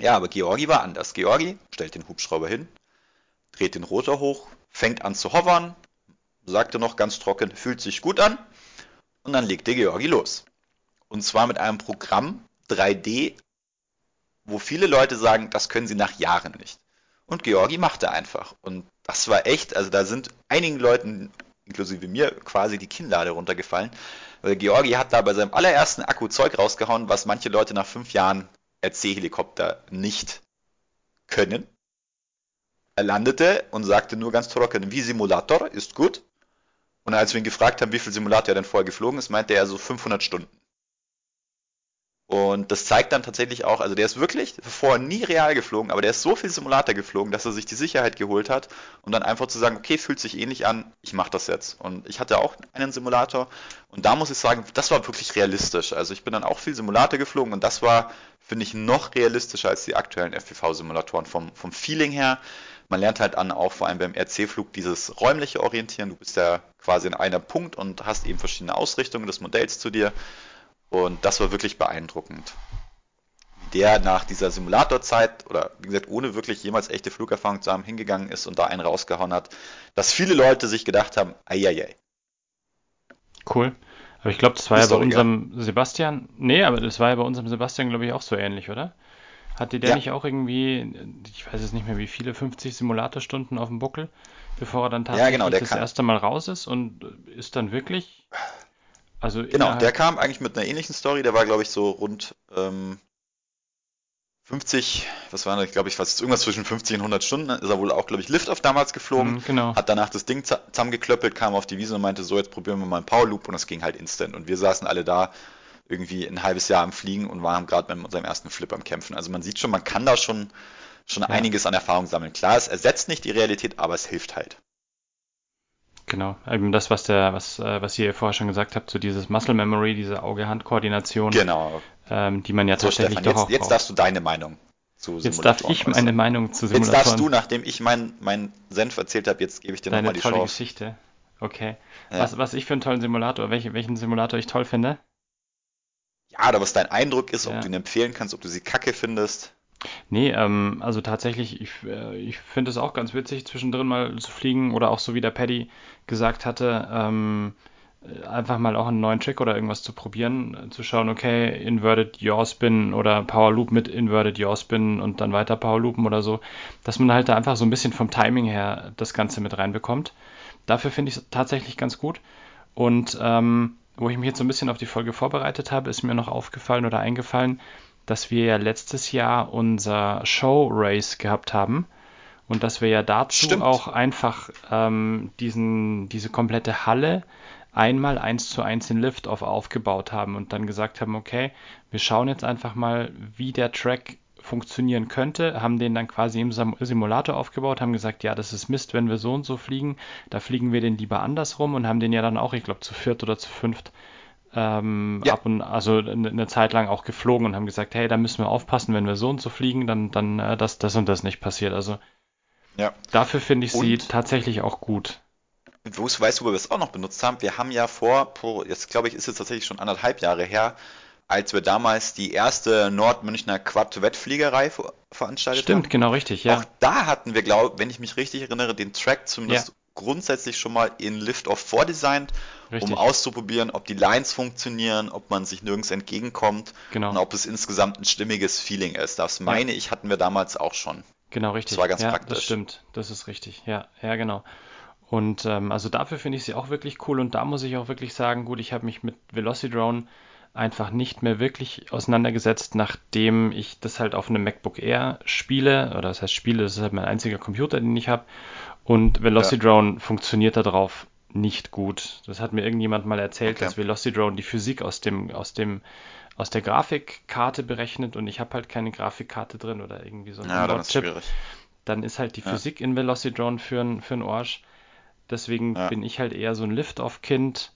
Ja, aber Georgi war anders. Georgi stellt den Hubschrauber hin, dreht den Rotor hoch, fängt an zu hovern, sagte noch ganz trocken, fühlt sich gut an. Und dann legte Georgi los. Und zwar mit einem Programm 3D, wo viele Leute sagen, das können sie nach Jahren nicht. Und Georgi machte einfach. Und das war echt, also da sind einigen Leuten, inklusive mir, quasi die Kinnlade runtergefallen. Weil Georgi hat da bei seinem allerersten Akku Zeug rausgehauen, was manche Leute nach fünf Jahren RC-Helikopter nicht können. Er landete und sagte nur ganz trocken, wie Simulator, ist gut. Und als wir ihn gefragt haben, wie viel Simulator er denn vorher geflogen ist, meinte er so 500 Stunden. Und das zeigt dann tatsächlich auch, also der ist wirklich vorher nie real geflogen, aber der ist so viel Simulator geflogen, dass er sich die Sicherheit geholt hat, um dann einfach zu sagen, okay, fühlt sich ähnlich an, ich mache das jetzt. Und ich hatte auch einen Simulator und da muss ich sagen, das war wirklich realistisch. Also ich bin dann auch viel Simulator geflogen und das war, finde ich, noch realistischer als die aktuellen FPV-Simulatoren vom, vom Feeling her man lernt halt an, auch vor allem beim RC-Flug, dieses räumliche Orientieren. Du bist ja quasi in einem Punkt und hast eben verschiedene Ausrichtungen des Modells zu dir. Und das war wirklich beeindruckend. Der nach dieser Simulatorzeit oder wie gesagt, ohne wirklich jemals echte Flugerfahrung zu haben, hingegangen ist und da einen rausgehauen hat, dass viele Leute sich gedacht haben, eieiei. Cool. Aber ich glaube, das war ja bei unserem Sebastian. Nee, aber das war ja bei unserem Sebastian, glaube ich, auch so ähnlich, oder? Hatte der ja. nicht auch irgendwie, ich weiß es nicht mehr wie viele, 50 Simulatorstunden auf dem Buckel, bevor er dann tatsächlich ja, genau, das kann. erste Mal raus ist und ist dann wirklich. Also genau, der kam eigentlich mit einer ähnlichen Story, der war, glaube ich, so rund ähm, 50, was war das, glaube ich, fast irgendwas zwischen 50 und 100 Stunden, ist er wohl auch, glaube ich, Liftoff damals geflogen, mhm, genau. hat danach das Ding zusammengeklöppelt, kam auf die Wiese und meinte, so, jetzt probieren wir mal einen Power Loop und es ging halt instant und wir saßen alle da irgendwie ein halbes Jahr am Fliegen und waren gerade mit unserem ersten Flip am Kämpfen. Also man sieht schon, man kann da schon, schon ja. einiges an Erfahrung sammeln. Klar, es ersetzt nicht die Realität, aber es hilft halt. Genau, eben das, was der, was, äh, was ihr vorher schon gesagt habt, so dieses Muscle Memory, diese Auge-Hand-Koordination, genau. ähm, die man ja so, tatsächlich Stefan, doch jetzt, auch Jetzt darfst du deine Meinung zu Jetzt darf ich meine Meinung zu Simulatoren. Jetzt darfst du, nachdem ich meinen mein Senf erzählt habe, jetzt gebe ich dir nochmal die tolle Chance. Geschichte. Okay. Ja. Was, was ich für einen tollen Simulator, welche, welchen Simulator ich toll finde? Ja, oder was dein Eindruck ist, ja. ob du ihn empfehlen kannst, ob du sie kacke findest. Nee, ähm, also tatsächlich, ich, äh, ich finde es auch ganz witzig, zwischendrin mal zu fliegen oder auch so wie der Paddy gesagt hatte, ähm, äh, einfach mal auch einen neuen Trick oder irgendwas zu probieren, äh, zu schauen, okay, Inverted Yaw Spin oder Power Loop mit Inverted Yaw Spin und dann weiter Power Loopen oder so, dass man halt da einfach so ein bisschen vom Timing her das Ganze mit reinbekommt. Dafür finde ich es tatsächlich ganz gut. Und ähm, wo ich mich jetzt so ein bisschen auf die Folge vorbereitet habe, ist mir noch aufgefallen oder eingefallen, dass wir ja letztes Jahr unser Show Race gehabt haben und dass wir ja dazu Stimmt. auch einfach ähm, diesen, diese komplette Halle einmal eins zu eins den Liftoff aufgebaut haben und dann gesagt haben, okay, wir schauen jetzt einfach mal, wie der Track funktionieren könnte, haben den dann quasi im Simulator aufgebaut, haben gesagt, ja, das ist Mist, wenn wir so und so fliegen, da fliegen wir den lieber andersrum und haben den ja dann auch, ich glaube, zu viert oder zu fünft ähm, ja. ab und also eine Zeit lang auch geflogen und haben gesagt, hey, da müssen wir aufpassen, wenn wir so und so fliegen, dann, dann äh, dass das und das nicht passiert. Also ja. dafür finde ich und sie tatsächlich auch gut. Wo weißt du, wo wir es auch noch benutzt haben? Wir haben ja vor, jetzt glaube ich, ist es tatsächlich schon anderthalb Jahre her, als wir damals die erste Nordmünchner Quad-Wettfliegerei veranstaltet Stimmt, haben. Stimmt, genau richtig, ja. Auch da hatten wir, glaube wenn ich mich richtig erinnere, den Track zumindest ja. Grundsätzlich schon mal in Lift-Off vordesignt, richtig. um auszuprobieren, ob die Lines funktionieren, ob man sich nirgends entgegenkommt genau. und ob es insgesamt ein stimmiges Feeling ist. Das meine ja. ich, hatten wir damals auch schon. Genau, richtig. Das war ganz ja, praktisch. Das stimmt, das ist richtig. Ja, ja, genau. Und ähm, also dafür finde ich sie auch wirklich cool und da muss ich auch wirklich sagen, gut, ich habe mich mit Velocidrone einfach nicht mehr wirklich auseinandergesetzt, nachdem ich das halt auf einem MacBook Air spiele, oder das heißt spiele, das ist halt mein einziger Computer, den ich habe. Und Velocidrone ja. funktioniert darauf nicht gut. Das hat mir irgendjemand mal erzählt, okay. dass Velocidrone die Physik aus dem, aus dem, aus der Grafikkarte berechnet und ich habe halt keine Grafikkarte drin oder irgendwie so ein ja, dann ist schwierig. Dann ist halt die ja. Physik in Velocidrone für ein, für ein Arsch. Deswegen ja. bin ich halt eher so ein Lift-Off-Kind.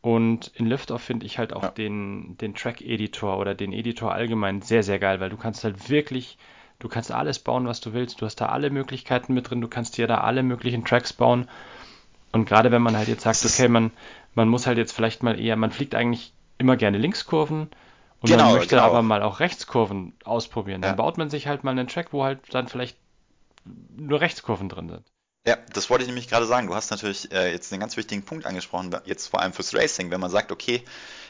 Und in Liftoff finde ich halt auch ja. den, den Track-Editor oder den Editor allgemein sehr, sehr geil, weil du kannst halt wirklich, du kannst alles bauen, was du willst. Du hast da alle Möglichkeiten mit drin, du kannst dir da alle möglichen Tracks bauen. Und gerade wenn man halt jetzt sagt, okay, man, man muss halt jetzt vielleicht mal eher, man fliegt eigentlich immer gerne Linkskurven und genau, man möchte genau. aber mal auch Rechtskurven ausprobieren. Dann ja. baut man sich halt mal einen Track, wo halt dann vielleicht nur Rechtskurven drin sind. Ja, das wollte ich nämlich gerade sagen. Du hast natürlich äh, jetzt einen ganz wichtigen Punkt angesprochen, jetzt vor allem fürs Racing, wenn man sagt, okay,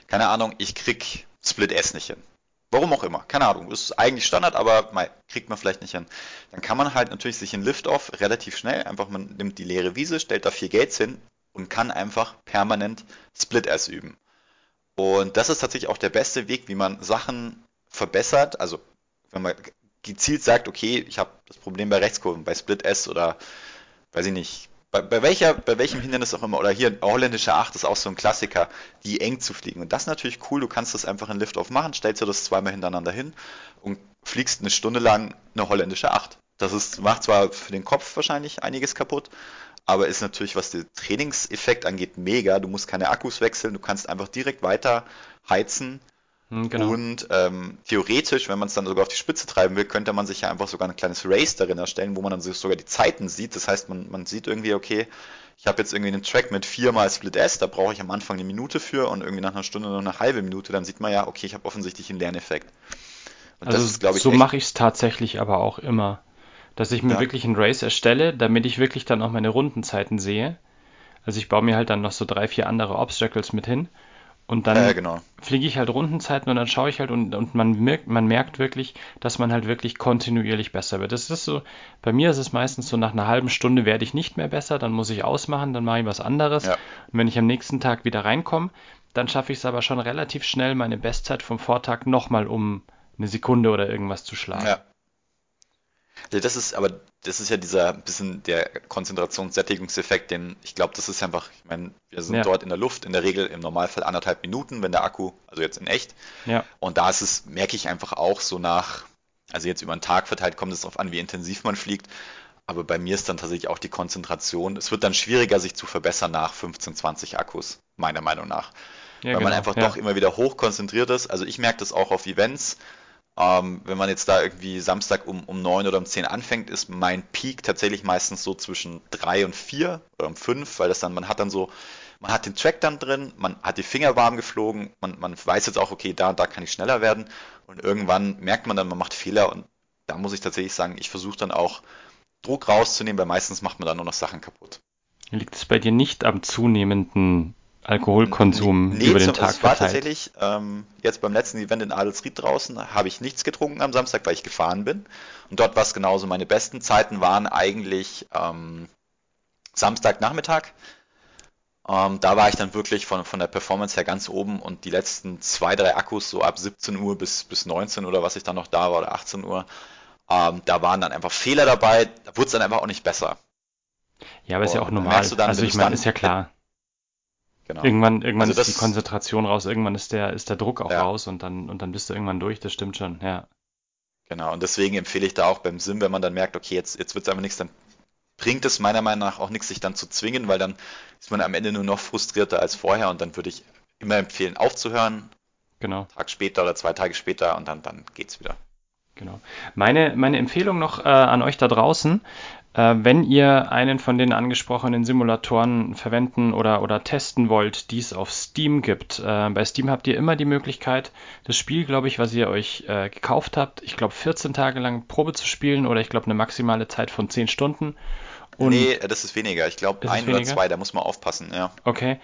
keine Ahnung, ich krieg Split S nicht hin. Warum auch immer, keine Ahnung, ist eigentlich Standard, aber mal, kriegt man vielleicht nicht hin. Dann kann man halt natürlich sich in Lift-Off relativ schnell, einfach man nimmt die leere Wiese, stellt da vier Gates hin und kann einfach permanent Split S üben. Und das ist tatsächlich auch der beste Weg, wie man Sachen verbessert. Also wenn man gezielt sagt, okay, ich habe das Problem bei Rechtskurven, bei Split S oder weiß ich nicht, bei, bei, welcher, bei welchem Hindernis auch immer, oder hier holländische 8 ist auch so ein Klassiker, die eng zu fliegen. Und das ist natürlich cool, du kannst das einfach in Liftoff machen, stellst dir das zweimal hintereinander hin und fliegst eine Stunde lang eine holländische 8. Das ist, macht zwar für den Kopf wahrscheinlich einiges kaputt, aber ist natürlich, was den Trainingseffekt angeht, mega. Du musst keine Akkus wechseln, du kannst einfach direkt weiter heizen genau. Und ähm, theoretisch, wenn man es dann sogar auf die Spitze treiben will, könnte man sich ja einfach sogar ein kleines Race darin erstellen, wo man dann sogar die Zeiten sieht. Das heißt, man, man sieht irgendwie, okay, ich habe jetzt irgendwie einen Track mit viermal Split S, da brauche ich am Anfang eine Minute für und irgendwie nach einer Stunde nur eine halbe Minute, dann sieht man ja, okay, ich habe offensichtlich einen Lerneffekt. Und also das ist, ich, so mache ich es tatsächlich aber auch immer, dass ich mir ja. wirklich ein Race erstelle, damit ich wirklich dann auch meine Rundenzeiten sehe. Also ich baue mir halt dann noch so drei, vier andere Obstacles mit hin und dann ja, genau. fliege ich halt Rundenzeiten und dann schaue ich halt und, und man, merkt, man merkt wirklich, dass man halt wirklich kontinuierlich besser wird. Das ist so, bei mir ist es meistens so, nach einer halben Stunde werde ich nicht mehr besser, dann muss ich ausmachen, dann mache ich was anderes. Ja. Und wenn ich am nächsten Tag wieder reinkomme, dann schaffe ich es aber schon relativ schnell, meine Bestzeit vom Vortag nochmal um eine Sekunde oder irgendwas zu schlagen. Ja. Das ist aber, das ist ja dieser bisschen der Konzentrationssättigungseffekt, den ich glaube, das ist einfach, ich meine, wir sind ja. dort in der Luft, in der Regel im Normalfall anderthalb Minuten, wenn der Akku, also jetzt in echt. Ja. Und da ist es, merke ich einfach auch so nach, also jetzt über einen Tag verteilt kommt es darauf an, wie intensiv man fliegt. Aber bei mir ist dann tatsächlich auch die Konzentration. Es wird dann schwieriger, sich zu verbessern nach 15, 20 Akkus, meiner Meinung nach. Ja, weil genau. man einfach doch immer wieder hoch konzentriert ist. Also ich merke das auch auf Events. Ähm, wenn man jetzt da irgendwie Samstag um, um 9 oder um 10 anfängt, ist mein Peak tatsächlich meistens so zwischen 3 und 4 oder um 5, weil das dann, man hat dann so, man hat den Track dann drin, man hat die Finger warm geflogen, man, man weiß jetzt auch, okay, da da kann ich schneller werden und irgendwann merkt man dann, man macht Fehler und da muss ich tatsächlich sagen, ich versuche dann auch Druck rauszunehmen, weil meistens macht man dann nur noch Sachen kaputt. Liegt es bei dir nicht am zunehmenden Alkoholkonsum nee, über den Tag war tatsächlich, ähm, jetzt beim letzten Event in Adelsried draußen, habe ich nichts getrunken am Samstag, weil ich gefahren bin. Und dort war es genauso. Meine besten Zeiten waren eigentlich ähm, Samstagnachmittag. Ähm, da war ich dann wirklich von, von der Performance her ganz oben und die letzten zwei, drei Akkus, so ab 17 Uhr bis, bis 19 oder was ich dann noch da war, oder 18 Uhr, ähm, da waren dann einfach Fehler dabei, da wurde es dann einfach auch nicht besser. Ja, aber ist ja auch normal. Dann, also ich meine, ist ja klar Genau. Irgendwann, irgendwann also ist die Konzentration raus, irgendwann ist der, ist der Druck auch ja. raus und dann, und dann bist du irgendwann durch, das stimmt schon, ja. Genau, und deswegen empfehle ich da auch beim Sim, wenn man dann merkt, okay, jetzt, jetzt wird es einfach nichts, dann bringt es meiner Meinung nach auch nichts, sich dann zu zwingen, weil dann ist man am Ende nur noch frustrierter als vorher und dann würde ich immer empfehlen, aufzuhören. Genau. Tag später oder zwei Tage später und dann, dann geht's wieder. Genau. Meine, meine Empfehlung noch äh, an euch da draußen, wenn ihr einen von den angesprochenen Simulatoren verwenden oder, oder testen wollt, die es auf Steam gibt. Äh, bei Steam habt ihr immer die Möglichkeit, das Spiel, glaube ich, was ihr euch äh, gekauft habt, ich glaube 14 Tage lang Probe zu spielen oder ich glaube eine maximale Zeit von 10 Stunden. Und nee, das ist weniger. Ich glaube ein oder zwei, da muss man aufpassen, ja. Okay.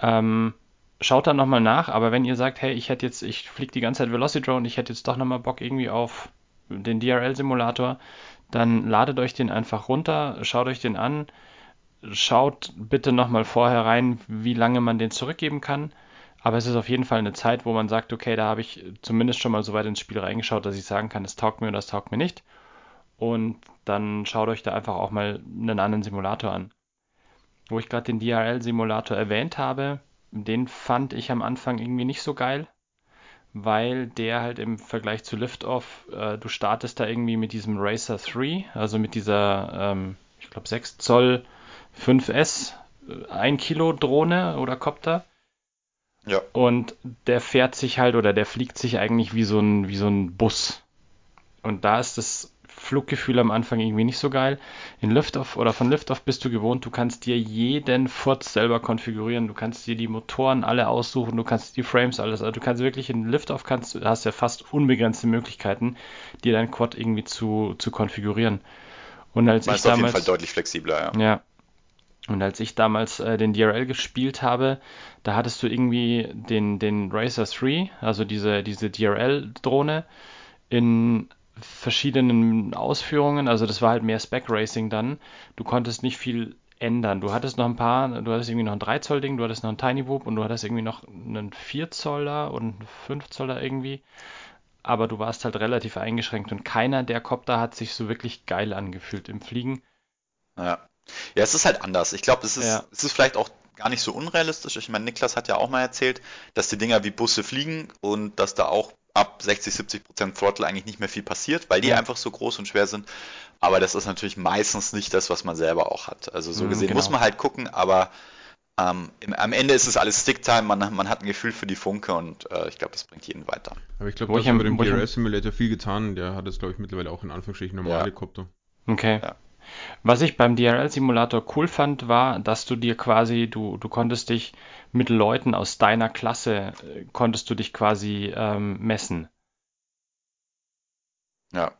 Ähm, schaut dann nochmal nach, aber wenn ihr sagt, hey, ich hätte jetzt, ich fliege die ganze Zeit Velocidrone, ich hätte jetzt doch nochmal Bock irgendwie auf den DRL-Simulator, dann ladet euch den einfach runter, schaut euch den an, schaut bitte nochmal vorher rein, wie lange man den zurückgeben kann. Aber es ist auf jeden Fall eine Zeit, wo man sagt, okay, da habe ich zumindest schon mal so weit ins Spiel reingeschaut, dass ich sagen kann, es taugt mir oder es taugt mir nicht. Und dann schaut euch da einfach auch mal einen anderen Simulator an. Wo ich gerade den DRL-Simulator erwähnt habe, den fand ich am Anfang irgendwie nicht so geil weil der halt im Vergleich zu Liftoff, äh, du startest da irgendwie mit diesem Racer 3, also mit dieser, ähm, ich glaube 6 Zoll 5S, 1 äh, Kilo Drohne oder Copter. Ja. Und der fährt sich halt oder der fliegt sich eigentlich wie so ein, wie so ein Bus. Und da ist das Fluggefühl am Anfang irgendwie nicht so geil. In Liftoff oder von Liftoff bist du gewohnt, du kannst dir jeden Furz selber konfigurieren, du kannst dir die Motoren alle aussuchen, du kannst die Frames alles, also du kannst wirklich in Liftoff kannst, hast ja fast unbegrenzte Möglichkeiten, dir dein Quad irgendwie zu, zu konfigurieren. Und als Man ich ist damals, auf jeden Fall deutlich flexibler, ja. Ja. Und als ich damals äh, den DRL gespielt habe, da hattest du irgendwie den, den Racer 3, also diese, diese DRL-Drohne, in verschiedenen Ausführungen. Also das war halt mehr Spec Racing dann. Du konntest nicht viel ändern. Du hattest noch ein paar, du hattest irgendwie noch ein 3 Zoll Ding, du hattest noch ein Tiny Whoop und du hattest irgendwie noch einen 4 Zoller und einen 5 Zoller irgendwie. Aber du warst halt relativ eingeschränkt und keiner der Copter hat sich so wirklich geil angefühlt im Fliegen. Ja. Ja, es ist halt anders. Ich glaube, es ist, ja. es ist vielleicht auch gar nicht so unrealistisch. Ich meine, Niklas hat ja auch mal erzählt, dass die Dinger wie Busse fliegen und dass da auch ab 60, 70 Prozent Throttle eigentlich nicht mehr viel passiert, weil die ja. einfach so groß und schwer sind. Aber das ist natürlich meistens nicht das, was man selber auch hat. Also so mhm, gesehen genau. muss man halt gucken, aber ähm, im, am Ende ist es alles Sticktime, man, man hat ein Gefühl für die Funke und äh, ich glaube, das bringt jeden weiter. Aber ich glaube, da haben wir dem DRS Simulator viel getan. Der hat es, glaube ich, mittlerweile auch in Anführungsstrichen normale ja. Helikopter. Okay. Ja. Was ich beim DRL-Simulator cool fand, war, dass du dir quasi, du, du konntest dich mit Leuten aus deiner Klasse, äh, konntest du dich quasi ähm, messen. Ja.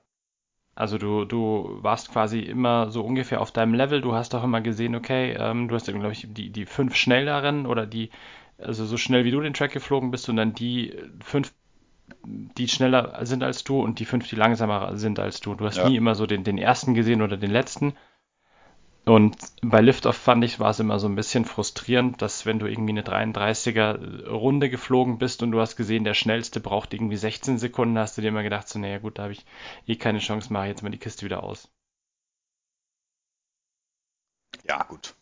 Also du, du warst quasi immer so ungefähr auf deinem Level. Du hast auch immer gesehen, okay, ähm, du hast, glaube ich, die, die fünf schnelleren oder die, also so schnell wie du den Track geflogen bist und dann die fünf die schneller sind als du und die fünf, die langsamer sind als du. Du hast ja. nie immer so den, den ersten gesehen oder den letzten. Und bei Liftoff fand ich, war es immer so ein bisschen frustrierend, dass wenn du irgendwie eine 33er Runde geflogen bist und du hast gesehen, der schnellste braucht irgendwie 16 Sekunden, hast du dir immer gedacht, so, naja gut, da habe ich eh keine Chance, mache jetzt mal die Kiste wieder aus. Ja, gut.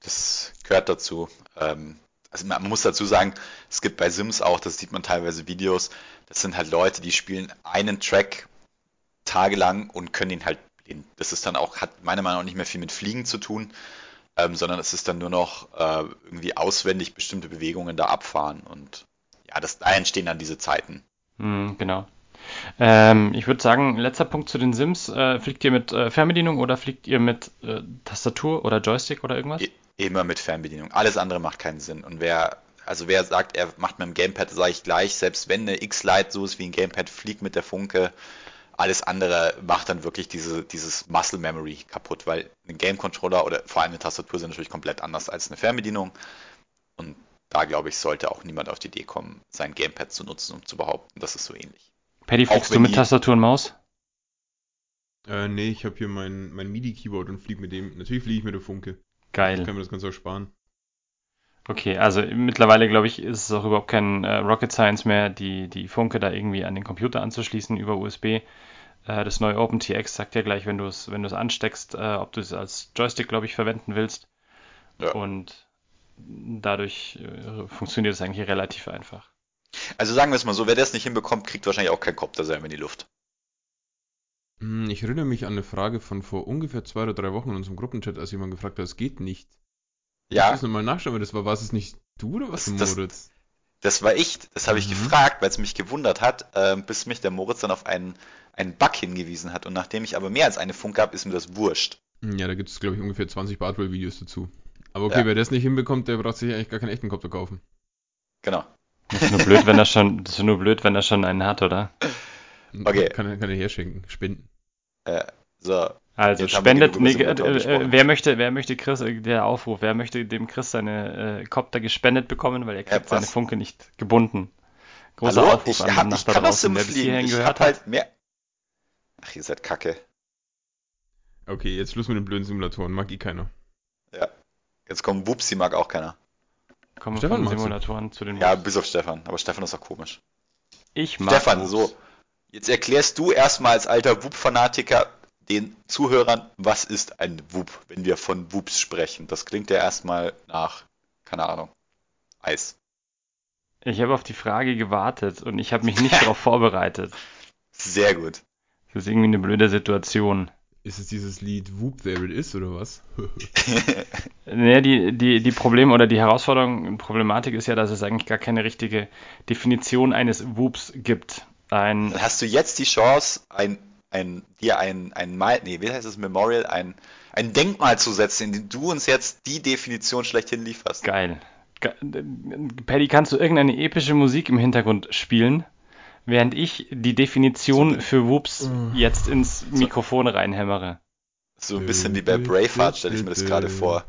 Das gehört dazu. Ähm, also man muss dazu sagen, es gibt bei Sims auch, das sieht man teilweise Videos, das sind halt Leute, die spielen einen Track tagelang und können ihn halt blind. Das ist dann auch, hat meiner Meinung nach nicht mehr viel mit Fliegen zu tun, ähm, sondern es ist dann nur noch äh, irgendwie auswendig bestimmte Bewegungen da abfahren und ja, das, da entstehen dann diese Zeiten. Mm, genau. Ähm, ich würde sagen, letzter Punkt zu den Sims. Äh, fliegt ihr mit äh, Fernbedienung oder fliegt ihr mit äh, Tastatur oder Joystick oder irgendwas? Immer mit Fernbedienung. Alles andere macht keinen Sinn. Und wer, also wer sagt, er macht mit dem Gamepad, sage ich gleich, selbst wenn eine X-Lite so ist wie ein Gamepad, fliegt mit der Funke, alles andere macht dann wirklich diese, dieses Muscle Memory kaputt, weil ein Game Controller oder vor allem eine Tastatur sind natürlich komplett anders als eine Fernbedienung. Und da glaube ich, sollte auch niemand auf die Idee kommen, sein Gamepad zu nutzen, um zu behaupten, das ist so ähnlich. Paddy, fliegst du mit Tastatur und Maus? Äh, nee, ich habe hier mein, mein MIDI-Keyboard und fliege mit dem. Natürlich fliege ich mit der Funke. Geil. Ich kann mir das Ganze auch sparen. Okay, also mittlerweile glaube ich, ist es auch überhaupt kein äh, Rocket Science mehr, die, die Funke da irgendwie an den Computer anzuschließen über USB. Äh, das neue OpenTX sagt ja gleich, wenn du es wenn ansteckst, äh, ob du es als Joystick, glaube ich, verwenden willst. Ja. Und dadurch äh, funktioniert es eigentlich relativ einfach. Also sagen wir es mal so, wer das nicht hinbekommt, kriegt wahrscheinlich auch kein Kopter selber in die Luft. Hm, Ich erinnere mich an eine Frage von vor ungefähr zwei oder drei Wochen in unserem Gruppenchat, als jemand gefragt hat, es geht nicht. Ich Ja, muss nochmal nachschauen, weil das war, war es nicht du oder was, Das- das- Moritz? das war ich. Das habe ich Mhm. gefragt, weil es mich gewundert hat, ähm, bis mich der Moritz dann auf einen, einen Bug hingewiesen hat. Und nachdem ich aber mehr als eine Funk habe, ist mir das wurscht. Hm, Ja, da gibt es, glaube ich, ungefähr 20 Bartwell-Videos dazu. Aber okay, Ja. wer das nicht hinbekommt, der braucht sich eigentlich gar keinen echten Kopter kaufen. Genau. Das ist nur blöd, wenn er schon, das ist nur blöd, wenn er schon einen hat, oder? Okay. Kann, er- kann er herschenken, spenden. So, Also Jetzt spendet, über äh, äh, wer möchte, wer möchte Chris, äh, der Aufruf, wer möchte dem Chris seine äh, Kopter gespendet bekommen, weil er kriegt Ja, seine? Funke nicht gebunden. Großer hallo? Aufruf Ich, an hab, ich kann das Simfliegen. hierhin Ich gehört hab halt mehr. Ach, ihr seid kacke. Okay, jetzt Schluss mit den blöden Simulatoren, mag eh keiner. Ja. Jetzt kommen Wupsi, mag auch keiner. Kommen wir Stefan, von? Simulatoren zu den Ja, Moves. bis auf Stefan. Aber Stefan ist auch komisch. Ich mag Stefan, Moves. so. Jetzt erklärst du erstmal als alter Wup-Fanatiker den Zuhörern, was ist ein Wup, wenn wir von Wups sprechen. Das klingt ja erstmal nach, keine Ahnung, Eis. Ich habe auf die Frage gewartet und ich habe mich nicht [LAUGHS] darauf vorbereitet. Sehr gut. Das ist irgendwie eine blöde Situation. Ist es dieses Lied Whoop There It Is oder was? [LAUGHS] Naja, die, die, die Problem oder die Herausforderung, Problematik ist ja, dass es eigentlich gar keine richtige Definition eines Whoops gibt. Ein, Dann hast du jetzt die Chance, ein, ein, dir ein, ein Mal, nee, wie heißt das Memorial, ein, ein Denkmal zu setzen, in dem du uns jetzt die Definition schlechthin lieferst. geil. Ge Paddy, kannst du irgendeine epische Musik im Hintergrund spielen, während ich die Definition für Whoops jetzt ins Mikrofon reinhämmere? So ein bisschen wie bei Braveheart stelle ich mir das gerade vor.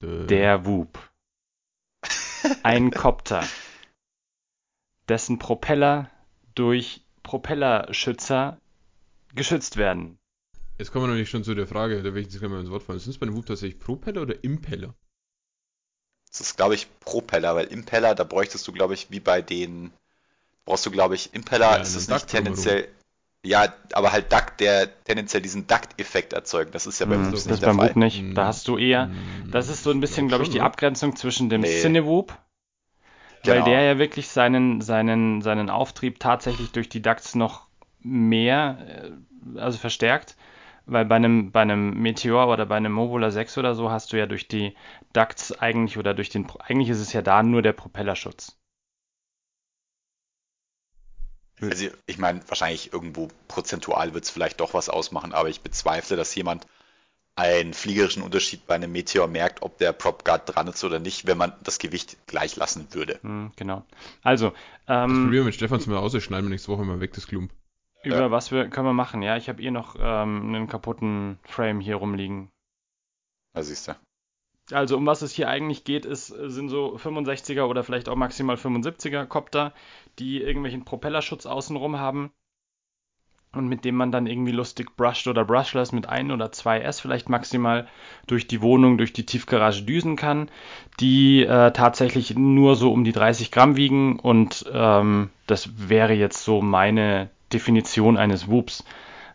Der Whoop. Ein [LAUGHS] Kopter, dessen Propeller durch Propellerschützer geschützt werden. Jetzt kommen wir noch nicht schon zu der Frage, da will ich jetzt gleich mal ins Wort fallen. Sind es bei einem Whoop tatsächlich Propeller oder Impeller? Das ist, glaube ich, Propeller, weil Impeller, da bräuchtest du, glaube ich, wie bei den, brauchst du, glaube ich, Impeller Ja, ist es nicht tendenziell, ja, aber halt Duct, der tendenziell diesen Duct-Effekt erzeugt. Das ist ja bei Whoops das ist nicht der beim Fall. Whoop nicht. Hm. Da hast du eher, Hm, das ist so ein bisschen, glaube ich, die? Abgrenzung zwischen dem Nee. Cinewhoop, weil Genau. der ja wirklich seinen, seinen, seinen Auftrieb tatsächlich durch die Ducts noch mehr, äh, also verstärkt. Weil bei einem, bei einem Meteor oder bei einem Mobula 6 oder so hast du ja durch die Ducts eigentlich oder durch den, eigentlich ist es ja da nur der Propellerschutz. Also ich meine, wahrscheinlich irgendwo prozentual wird es vielleicht doch was ausmachen, aber ich bezweifle, dass jemand einen fliegerischen Unterschied bei einem Meteor merkt, ob der Prop Guard dran ist oder nicht, wenn man das Gewicht gleich lassen würde. Hm, genau. Also, Das ähm, probieren wir mit Stefan zum Hause, schneiden wir nächste Woche mal weg, das Klump. Über Ja. was wir, können wir machen? Ja, ich habe eh noch ähm, einen kaputten Frame hier rumliegen. Da siehst du. Also um was es hier eigentlich geht, ist, sind so 65er oder vielleicht auch maximal 75er Copter, die irgendwelchen Propellerschutz außenrum haben und mit dem man dann irgendwie lustig brushed oder brushless mit ein oder zwei S vielleicht maximal durch die Wohnung, durch die Tiefgarage düsen kann, die äh, tatsächlich nur so um die 30 Gramm wiegen und ähm, das wäre jetzt so meine Definition eines Whoops.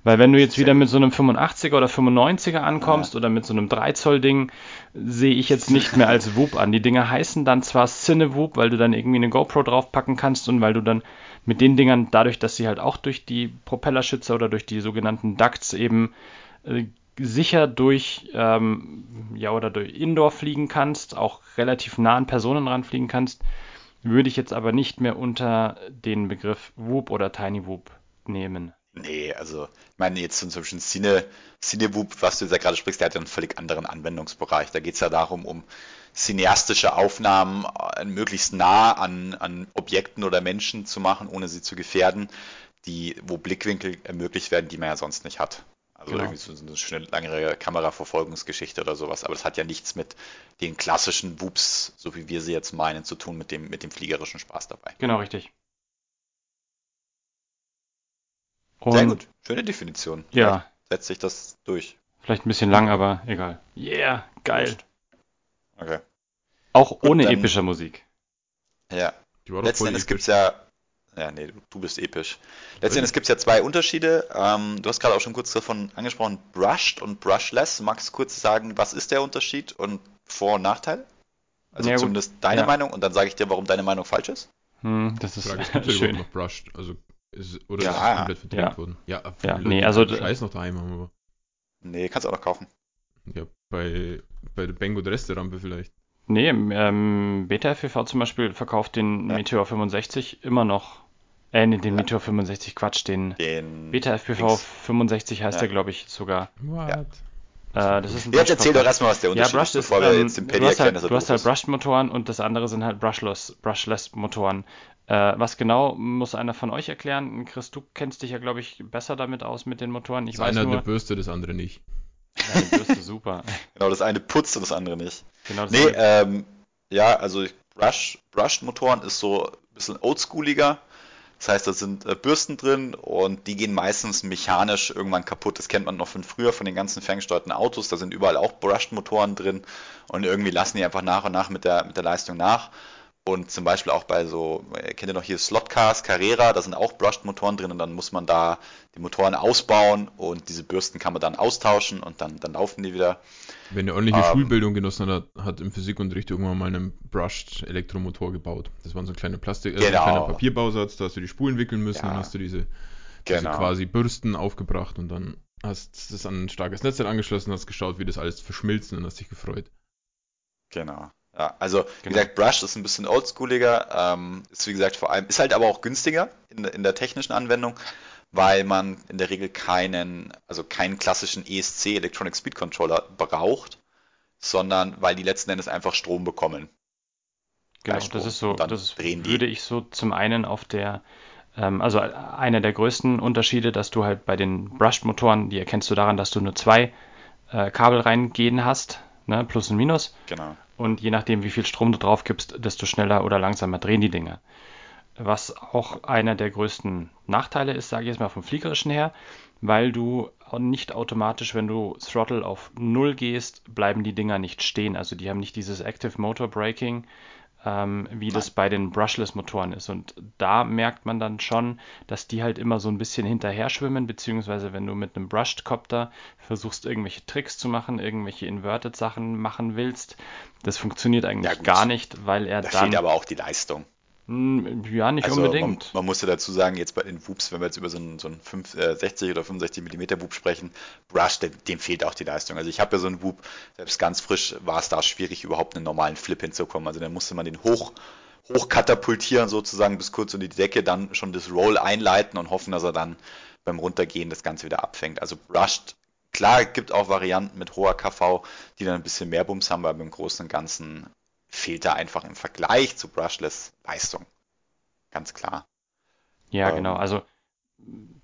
Weil wenn du jetzt wieder mit so einem 85er oder 95er ankommst oder mit so einem 3 Zoll Ding, sehe ich jetzt nicht mehr als Whoop an. Die Dinger heißen dann zwar Cine-Whoop, weil du dann irgendwie eine GoPro draufpacken kannst und weil du dann mit den Dingern, dadurch, dass sie halt auch durch die Propellerschützer oder durch die sogenannten Ducts eben äh, sicher durch, ähm, ja, oder durch Indoor fliegen kannst, auch relativ nah an Personen ranfliegen kannst, würde ich jetzt aber nicht mehr unter den Begriff Whoop oder Tiny Whoop nehmen. Nee, also, ich meine, jetzt zum Beispiel Cine, Cinewhoop, was du jetzt ja gerade sprichst, der hat ja einen völlig anderen Anwendungsbereich. Da geht es ja darum, um cineastische Aufnahmen äh, möglichst nah an, an Objekten oder Menschen zu machen, ohne sie zu gefährden, die, wo Blickwinkel ermöglicht werden, die man ja sonst nicht hat. Also Genau. irgendwie so eine schöne lange Kameraverfolgungsgeschichte oder sowas. Aber das hat ja nichts mit den klassischen Whoops, so wie wir sie jetzt meinen, zu tun, mit dem, mit dem fliegerischen Spaß dabei. Genau, richtig. Sehr Und gut, schöne Definition. ja, Setzt sich das durch. vielleicht ein bisschen lang, aber egal. Yeah, geil. Okay. Auch ohne dann- epischer Musik. Ja. Letzten Endes gibt es ja, Ja, nee, du bist episch. Letztendlich gibt es ja zwei Unterschiede. Ähm, du hast gerade auch schon kurz davon angesprochen, brushed und brushless. Magst du kurz sagen, was ist der Unterschied und Vor- und Nachteil? Also ja, zumindest deine ja. Meinung und dann sage ich dir, warum deine Meinung falsch ist. Hm, das ist Frage, ist [LAUGHS] schön. noch brushed? Also, ist, oder ja, ist es komplett verdrängt ja. worden? Ja, ja nee, also Scheiß noch daheim haben, aber. Nee, kannst du auch noch kaufen. Ja, bei, bei der Bengo Resterampe vielleicht. Nee, ähm, Beta FPV zum Beispiel verkauft den ja. Meteor 65 immer noch. Äh, nee, den ja. Meteor 65, Quatsch, den, den Beta FPV 65 heißt ja. der, glaube ich, sogar. What? Äh, das ist ein jetzt erzähl doch erstmal, was der Unterschied ja, ist, bevor wir ähm, jetzt den Paddy erklären. Halt, dass du hast halt Brushed-Motoren und das andere sind halt Brushless, Brushless-Motoren. Äh, was genau muss einer von euch erklären? Chris, du kennst dich ja, glaube ich, besser damit aus mit den Motoren. Ich das weiß eine nur, hat eine Bürste, das andere nicht. Ja, die Bürste, super. [LAUGHS] Genau, das eine putzt und das andere nicht. Genau, das nee, ähm, ja, also Brush, Brushed-Motoren ist so ein bisschen oldschooliger. Das heißt, da sind äh, Bürsten drin und die gehen meistens mechanisch irgendwann kaputt. Das kennt man noch von früher, von den ganzen ferngesteuerten Autos. Da sind überall auch Brushed-Motoren drin und irgendwie lassen die einfach nach und nach mit der, mit der Leistung nach. Und zum Beispiel auch bei so, äh, kennt ihr noch hier Slotcars, Carrera, da sind auch Brushed-Motoren drin und dann muss man da die Motoren ausbauen und diese Bürsten kann man dann austauschen und dann, dann laufen die wieder. Wenn eine ordentliche ähm, Schulbildung genossen hat, hat im Physikunterricht irgendwann mal einen Brushed Elektromotor gebaut. Das waren so ein kleiner Plastik, äh, genau. ein kleiner Papierbausatz, da hast du die Spulen wickeln müssen, ja. dann hast du diese, genau. diese quasi Bürsten aufgebracht und dann hast du das an ein starkes Netzteil angeschlossen, hast geschaut, wie das alles verschmilzt und hast dich gefreut. Genau. Ja, also wie genau. gesagt, Brush ist ein bisschen oldschooliger, ähm, ist wie gesagt vor allem, ist halt aber auch günstiger in, in der technischen Anwendung, weil man in der Regel keinen, also keinen klassischen ESC Electronic Speed Controller braucht, sondern weil die letzten Endes einfach Strom bekommen. Genau, das ist so, das würde ich so zum einen auf der, ähm, also einer der größten Unterschiede, dass du halt bei den Brushed-Motoren, die erkennst du daran, dass du nur zwei äh, Kabel reingehen hast, ne, Plus und Minus. Genau. Und je nachdem, wie viel Strom du drauf gibst, desto schneller oder langsamer drehen die Dinger. Was auch einer der größten Nachteile ist, sage ich jetzt mal vom Fliegerischen her, weil du nicht automatisch, wenn du Throttle auf 0 gehst, bleiben die Dinger nicht stehen. Also die haben nicht dieses Active Motor Braking, ähm, wie Nein. das bei den Brushless-Motoren ist. Und da merkt man dann schon, dass die halt immer so ein bisschen hinterher schwimmen, beziehungsweise wenn du mit einem Brushed-Copter versuchst, irgendwelche Tricks zu machen, irgendwelche Inverted-Sachen machen willst, das funktioniert eigentlich ja, gar nicht, weil er da dann... fehlt aber auch die Leistung. Hm, ja, nicht also unbedingt. Man, man, muss ja dazu sagen, jetzt bei den Whoops, wenn wir jetzt über so einen, so einen 5, äh, 60 oder 65 mm Whoop sprechen, Brush, dem, dem, fehlt auch die Leistung. Also ich habe ja so einen Whoop, selbst ganz frisch war es da schwierig, überhaupt einen normalen Flip hinzukommen. Also dann musste man den hoch, hoch katapultieren sozusagen bis kurz unter die Decke, dann schon das Roll einleiten und hoffen, dass er dann beim Runtergehen das Ganze wieder abfängt. Also Brushed, klar, gibt auch Varianten mit hoher KV, die dann ein bisschen mehr Bums haben, aber im Großen und Ganzen fehlt da einfach im Vergleich zu Brushless Leistung. Ganz klar. Ja, ähm, genau. Also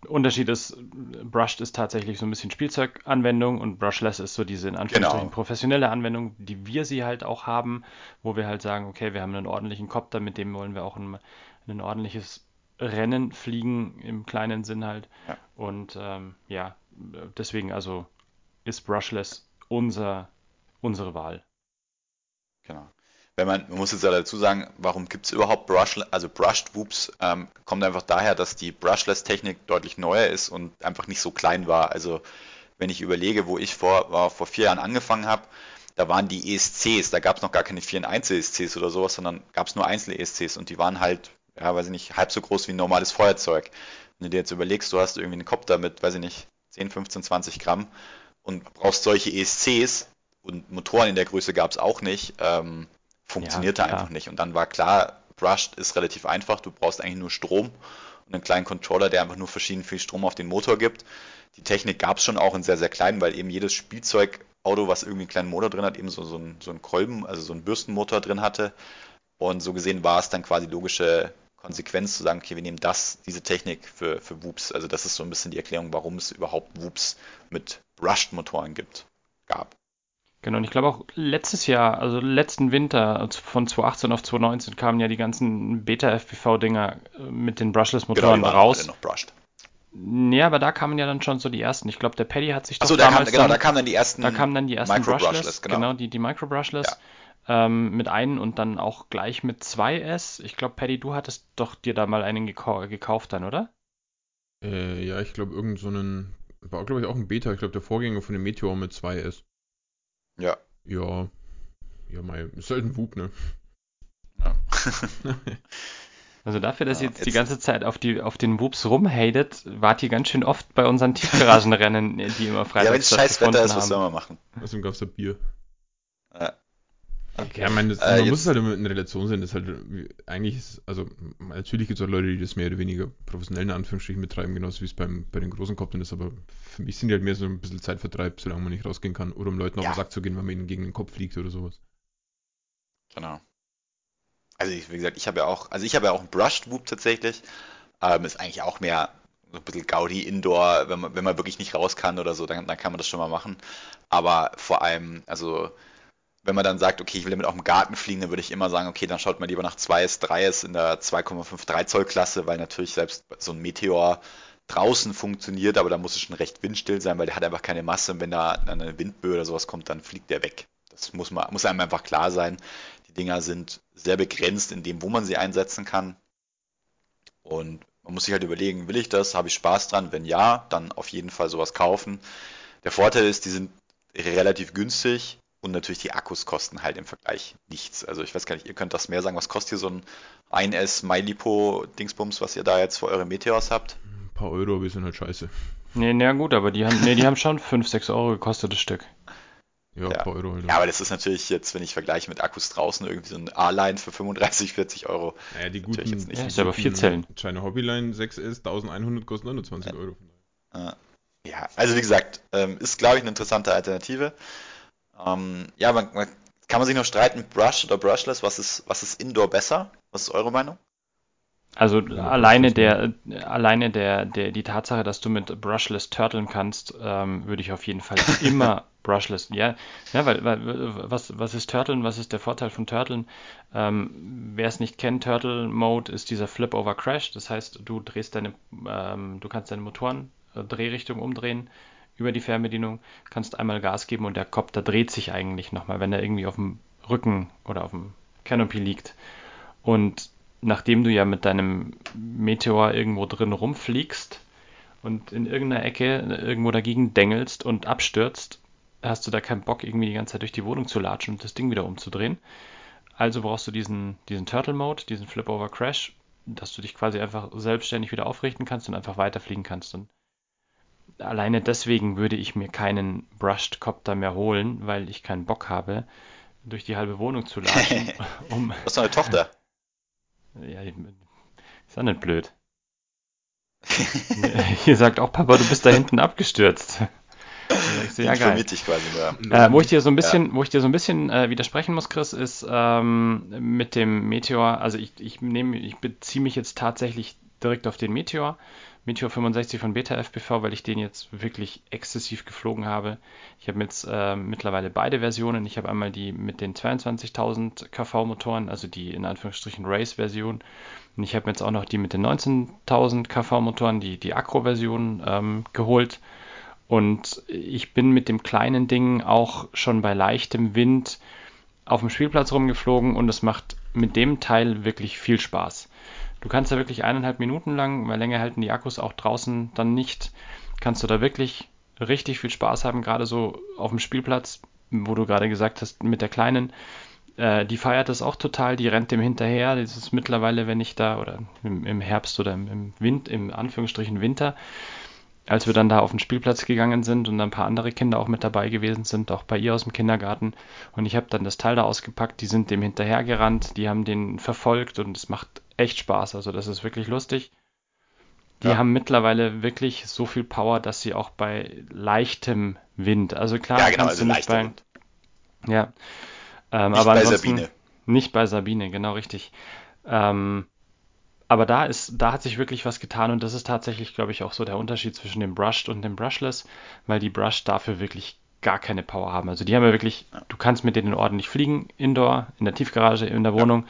Unterschied ist, Brushed ist tatsächlich so ein bisschen Spielzeuganwendung und Brushless ist so diese in Anführungsstrichen genau. professionelle Anwendung, die wir sie halt auch haben, wo wir halt sagen, okay, wir haben einen ordentlichen Copter, mit dem wollen wir auch ein, ein ordentliches Rennen fliegen, im kleinen Sinn halt. Ja. Und ähm, ja, deswegen also ist Brushless unser, unsere Wahl. Genau wenn man, man muss jetzt ja dazu sagen, warum gibt es überhaupt Brush, also Brushed Whoops, ähm, kommt einfach daher, dass die Brushless-Technik deutlich neuer ist und einfach nicht so klein war. Also wenn ich überlege, wo ich vor, war, vor vier Jahren angefangen habe, da waren die ESCs, da gab es noch gar keine 4 in 1 ESCs oder sowas, sondern gab es nur einzelne ESCs und die waren halt, ja, weiß ich nicht, halb so groß wie ein normales Feuerzeug. Wenn du dir jetzt überlegst, du hast irgendwie einen Kopter mit, weiß ich nicht, 10, 15, 20 Gramm und brauchst solche ESCs und Motoren in der Größe gab es auch nicht, ähm, funktionierte ja, einfach nicht. Und dann war klar, Brushed ist relativ einfach, du brauchst eigentlich nur Strom und einen kleinen Controller, der einfach nur verschieden viel Strom auf den Motor gibt. Die Technik gab es schon auch in sehr, sehr klein, weil eben jedes Spielzeugauto, was irgendwie einen kleinen Motor drin hat, eben so, so, ein, so einen Kolben, also so einen Bürstenmotor drin hatte. Und so gesehen war es dann quasi logische Konsequenz zu sagen, okay, wir nehmen das, diese Technik für, für Whoops. Also das ist so ein bisschen die Erklärung, warum es überhaupt Whoops mit Brushed-Motoren gibt, gab. Genau, und ich glaube auch letztes Jahr, also letzten Winter, also von 2018 auf 2019 kamen ja die ganzen Beta-FPV-Dinger äh, mit den Brushless-Motoren genau, raus. Noch brushed. Ja, aber da kamen ja dann schon so die ersten. Ich glaube, der Paddy hat sich doch Achso, da, kam, genau, da kamen dann die ersten Da kamen dann die ersten Micro Brushless, Brushless genau. genau. die, die Micro Brushless. ähm, mit einem und dann auch gleich mit 2S. Ich glaube, Paddy, du hattest doch dir da mal einen gekau gekauft dann, oder? Äh, ja, ich glaube, irgend so einen, war glaube ich auch ein Beta, ich glaube der Vorgänger von dem Meteor mit 2S. Ja. Ja, ja, mal, ist halt ein Whoop, ne? ja. [LAUGHS] Also dafür, dass Ja, ihr jetzt, die jetzt- ganze Zeit auf, die, auf den Whoops rumhatet, wart ihr ganz schön oft bei unseren Tiefgaragenrennen, die immer ja, freitags wenn es scheiß Wetter ist, was soll man machen? Außerdem gab es da Bier. Ja. Ja, ich meine, das, Äh, man muss es halt immer in Relation sehen. Das ist halt, wie- eigentlich ist, also natürlich gibt es auch Leute, die das mehr oder weniger professionell in Anführungsstrichen betreiben, genauso wie es beim, bei den großen Koptern ist, aber für mich sind die halt mehr so ein bisschen Zeitvertreib, solange man nicht rausgehen kann, oder um Leuten auf Ja. den Sack zu gehen, wenn man ihnen gegen den Kopf fliegt oder sowas. Genau. Also ich, wie gesagt, ich habe ja auch, also ich habe ja auch einen Brushed Whoop tatsächlich. Ähm, ist eigentlich auch mehr so ein bisschen Gaudi Indoor, wenn man, wenn man wirklich nicht raus kann oder so, dann, dann kann man das schon mal machen. Aber vor allem, also wenn man dann sagt, okay, ich will damit auch im Garten fliegen, dann würde ich immer sagen, okay, dann schaut man lieber nach 2S, 3S in der 2,53 Zoll Klasse, weil natürlich selbst so ein Meteor draußen funktioniert, aber da muss es schon recht windstill sein, weil der hat einfach keine Masse und wenn da eine Windböe oder sowas kommt, dann fliegt der weg. Das muss man, muss einem einfach klar sein. Die Dinger sind sehr begrenzt in dem, wo man sie einsetzen kann. Und man muss sich halt überlegen, will ich das? Habe ich Spaß dran? Wenn ja, dann auf jeden Fall sowas kaufen. Der Vorteil ist, die sind relativ günstig und natürlich die Akkus kosten halt im Vergleich nichts. Also ich weiß gar nicht, ihr könnt das mehr sagen. Was kostet hier so ein 1S MyLipo Dingsbums, was ihr da jetzt für eure Meteors habt? Ein paar Euro, aber die sind halt scheiße. Nee, na gut, aber die haben, nee, die haben schon 5, 6 Euro gekostet das Stück. Ja, Ja. ein paar Euro halt. Ja, aber das ist natürlich jetzt, wenn ich vergleiche mit Akkus draußen, irgendwie so ein A-Line für 35, 40 Euro. Naja, die guten, jetzt nicht. Ja, ist ja aber vier Zellen. China Hobbyline 6S 1100 kosten 29 Euro. Äh, Ja, also wie gesagt, ähm, ist glaube ich eine interessante Alternative. Ähm, ja, man, man, kann man sich noch streiten, Brush oder Brushless, was ist, was ist Indoor besser? Was ist eure Meinung? Also Ja, alleine der, alleine der, der, die Tatsache, dass du mit Brushless turteln kannst, ähm, würde ich auf jeden Fall [LAUGHS] immer Brushless. Ja, ja, weil, weil was, was ist Turteln? Was ist der Vorteil von Turteln? Ähm, wer es nicht kennt, Turtle Mode ist dieser Flip over Crash. Das heißt, du drehst deine, ähm, du kannst deine Motoren äh, Drehrichtung umdrehen über die Fernbedienung, kannst einmal Gas geben und der Kopter dreht sich eigentlich nochmal, wenn er irgendwie auf dem Rücken oder auf dem Canopy liegt. Und nachdem du ja mit deinem Meteor irgendwo drin rumfliegst und in irgendeiner Ecke irgendwo dagegen dengelst und abstürzt, hast du da keinen Bock, irgendwie die ganze Zeit durch die Wohnung zu latschen und das Ding wieder umzudrehen. Also brauchst du diesen, diesen Turtle-Mode, diesen Flip-Over-Crash, dass du dich quasi einfach selbstständig wieder aufrichten kannst und einfach weiterfliegen kannst. Und alleine deswegen würde ich mir keinen Brushed Copter mehr holen, weil ich keinen Bock habe, durch die halbe Wohnung zu latschen, [LAUGHS] um Du hast doch eine Tochter. ja, ist auch nicht blöd. [LAUGHS] Hier sagt auch Papa, du bist da hinten abgestürzt. [LAUGHS] Die ja, geil. dich quasi nur. Äh, wo ich dir so ein bisschen, wo ich dir so ein bisschen äh, widersprechen muss, Chris, ist ähm, mit dem Meteor. Also ich, ich nehme, ich beziehe mich jetzt tatsächlich direkt auf den Meteor, Meteor 65 von Beta FPV, weil ich den jetzt wirklich exzessiv geflogen habe. Ich habe jetzt äh, mittlerweile beide Versionen. Ich habe einmal die mit den 22.000 kV Motoren, also die in Anführungsstrichen Race Version. Und ich habe jetzt auch noch die mit den 19.000 kV Motoren, die die Acro Version ähm, geholt. Und ich bin mit dem kleinen Ding auch schon bei leichtem Wind auf dem Spielplatz rumgeflogen und es macht mit dem Teil wirklich viel Spaß. Du kannst da wirklich eineinhalb Minuten lang, weil länger halten die Akkus auch draußen dann nicht, kannst du da wirklich richtig viel Spaß haben, gerade so auf dem Spielplatz, wo du gerade gesagt hast, mit der Kleinen. Äh, die feiert das auch total, die rennt dem hinterher. Das ist mittlerweile, wenn ich da, oder im, im Herbst oder im, im Wind, im Anführungsstrichen Winter, als wir dann da auf den Spielplatz gegangen sind und ein paar andere Kinder auch mit dabei gewesen sind, auch bei ihr aus dem Kindergarten. Und ich habe dann das Teil da ausgepackt, die sind dem hinterhergerannt, die haben den verfolgt und es macht echt Spaß. Also das ist wirklich lustig. Die Ja. haben mittlerweile wirklich so viel Power, dass sie auch bei leichtem Wind, also klar, Ja, genau, kannst also du nicht bei, Wind. ja, ähm, Nicht aber bei Sabine. nicht bei Sabine, genau richtig. Ähm, aber da ist, da hat sich wirklich was getan und das ist tatsächlich, glaube ich, auch so der Unterschied zwischen dem Brushed und dem Brushless, weil die Brushed dafür wirklich gar keine Power haben. Also die haben ja wirklich, du kannst mit denen ordentlich fliegen, indoor, in der Tiefgarage, in der Wohnung,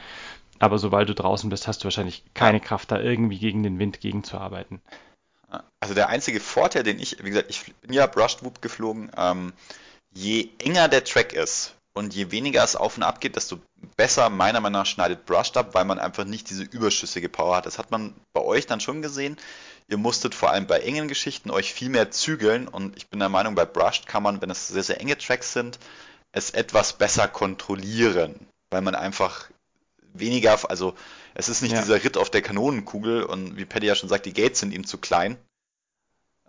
aber sobald du draußen bist, hast du wahrscheinlich keine Kraft, da irgendwie gegen den Wind gegenzuarbeiten. Also der einzige Vorteil, den ich, wie gesagt, ich bin ja Brushed Whoop geflogen, ähm, je enger der Track ist, Und je weniger es auf und ab geht, desto besser meiner Meinung nach schneidet Brushed ab, weil man einfach nicht diese überschüssige Power hat. Das hat man bei euch dann schon gesehen. Ihr musstet vor allem bei engen Geschichten euch viel mehr zügeln und ich bin der Meinung, bei Brushed kann man, wenn es sehr, sehr enge Tracks sind, es etwas besser kontrollieren, weil man einfach weniger, also es ist nicht ja. dieser Ritt auf der Kanonenkugel und wie Paddy ja schon sagt, die Gates sind ihm zu klein,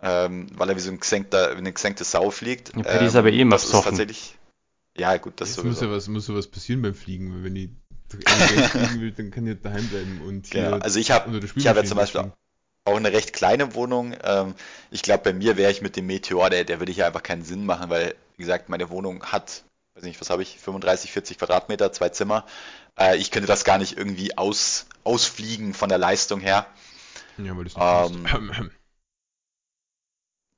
ähm, weil er wie so ein gesenkter, eine gesenkte Sau fliegt. Ja, Paddy ähm, ist aber eh immer das ist tatsächlich ja, gut, das Jetzt sowieso. muss ja was, muss ja was passieren beim Fliegen. Wenn ich [LAUGHS] fliegen will, dann kann ich daheim bleiben und hier genau. Also ich habe ich hab ja zum Beispiel fliegen. auch eine recht kleine Wohnung. Ähm, ich glaube, bei mir wäre ich mit dem Meteor, der, der würde hier einfach keinen Sinn machen, weil, wie gesagt, meine Wohnung hat, weiß nicht, was habe ich, 35, 40 Quadratmeter, zwei Zimmer. Äh, ich könnte das gar nicht irgendwie aus, ausfliegen von der Leistung her. Ja, weil das nicht ähm, [CLEARS THROAT]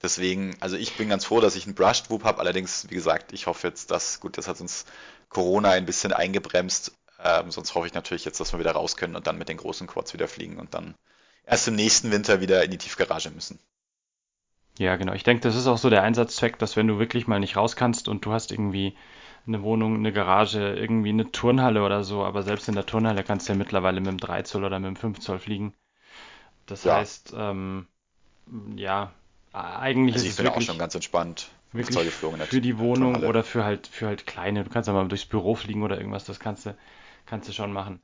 Deswegen, also ich bin ganz froh, dass ich einen Brushed Whoop habe. Allerdings, wie gesagt, ich hoffe jetzt, dass, gut, das hat uns Corona ein bisschen eingebremst. Ähm, sonst hoffe ich natürlich jetzt, dass wir wieder raus können und dann mit den großen Quads wieder fliegen und dann erst im nächsten Winter wieder in die Tiefgarage müssen. Ja, genau. Ich denke, das ist auch so der Einsatzzweck, dass wenn du wirklich mal nicht raus kannst und du hast irgendwie eine Wohnung, eine Garage, irgendwie eine Turnhalle oder so, aber selbst in der Turnhalle kannst du ja mittlerweile mit dem 3 Zoll oder mit dem 5 Zoll fliegen. Das ja. heißt, ähm, ja, eigentlich also ist es bin wirklich, auch schon ganz entspannt. Wirklich geflogen, für die Wohnung oder für halt für halt kleine. Du kannst ja mal durchs Büro fliegen oder irgendwas. Das kannst du kannst du schon machen.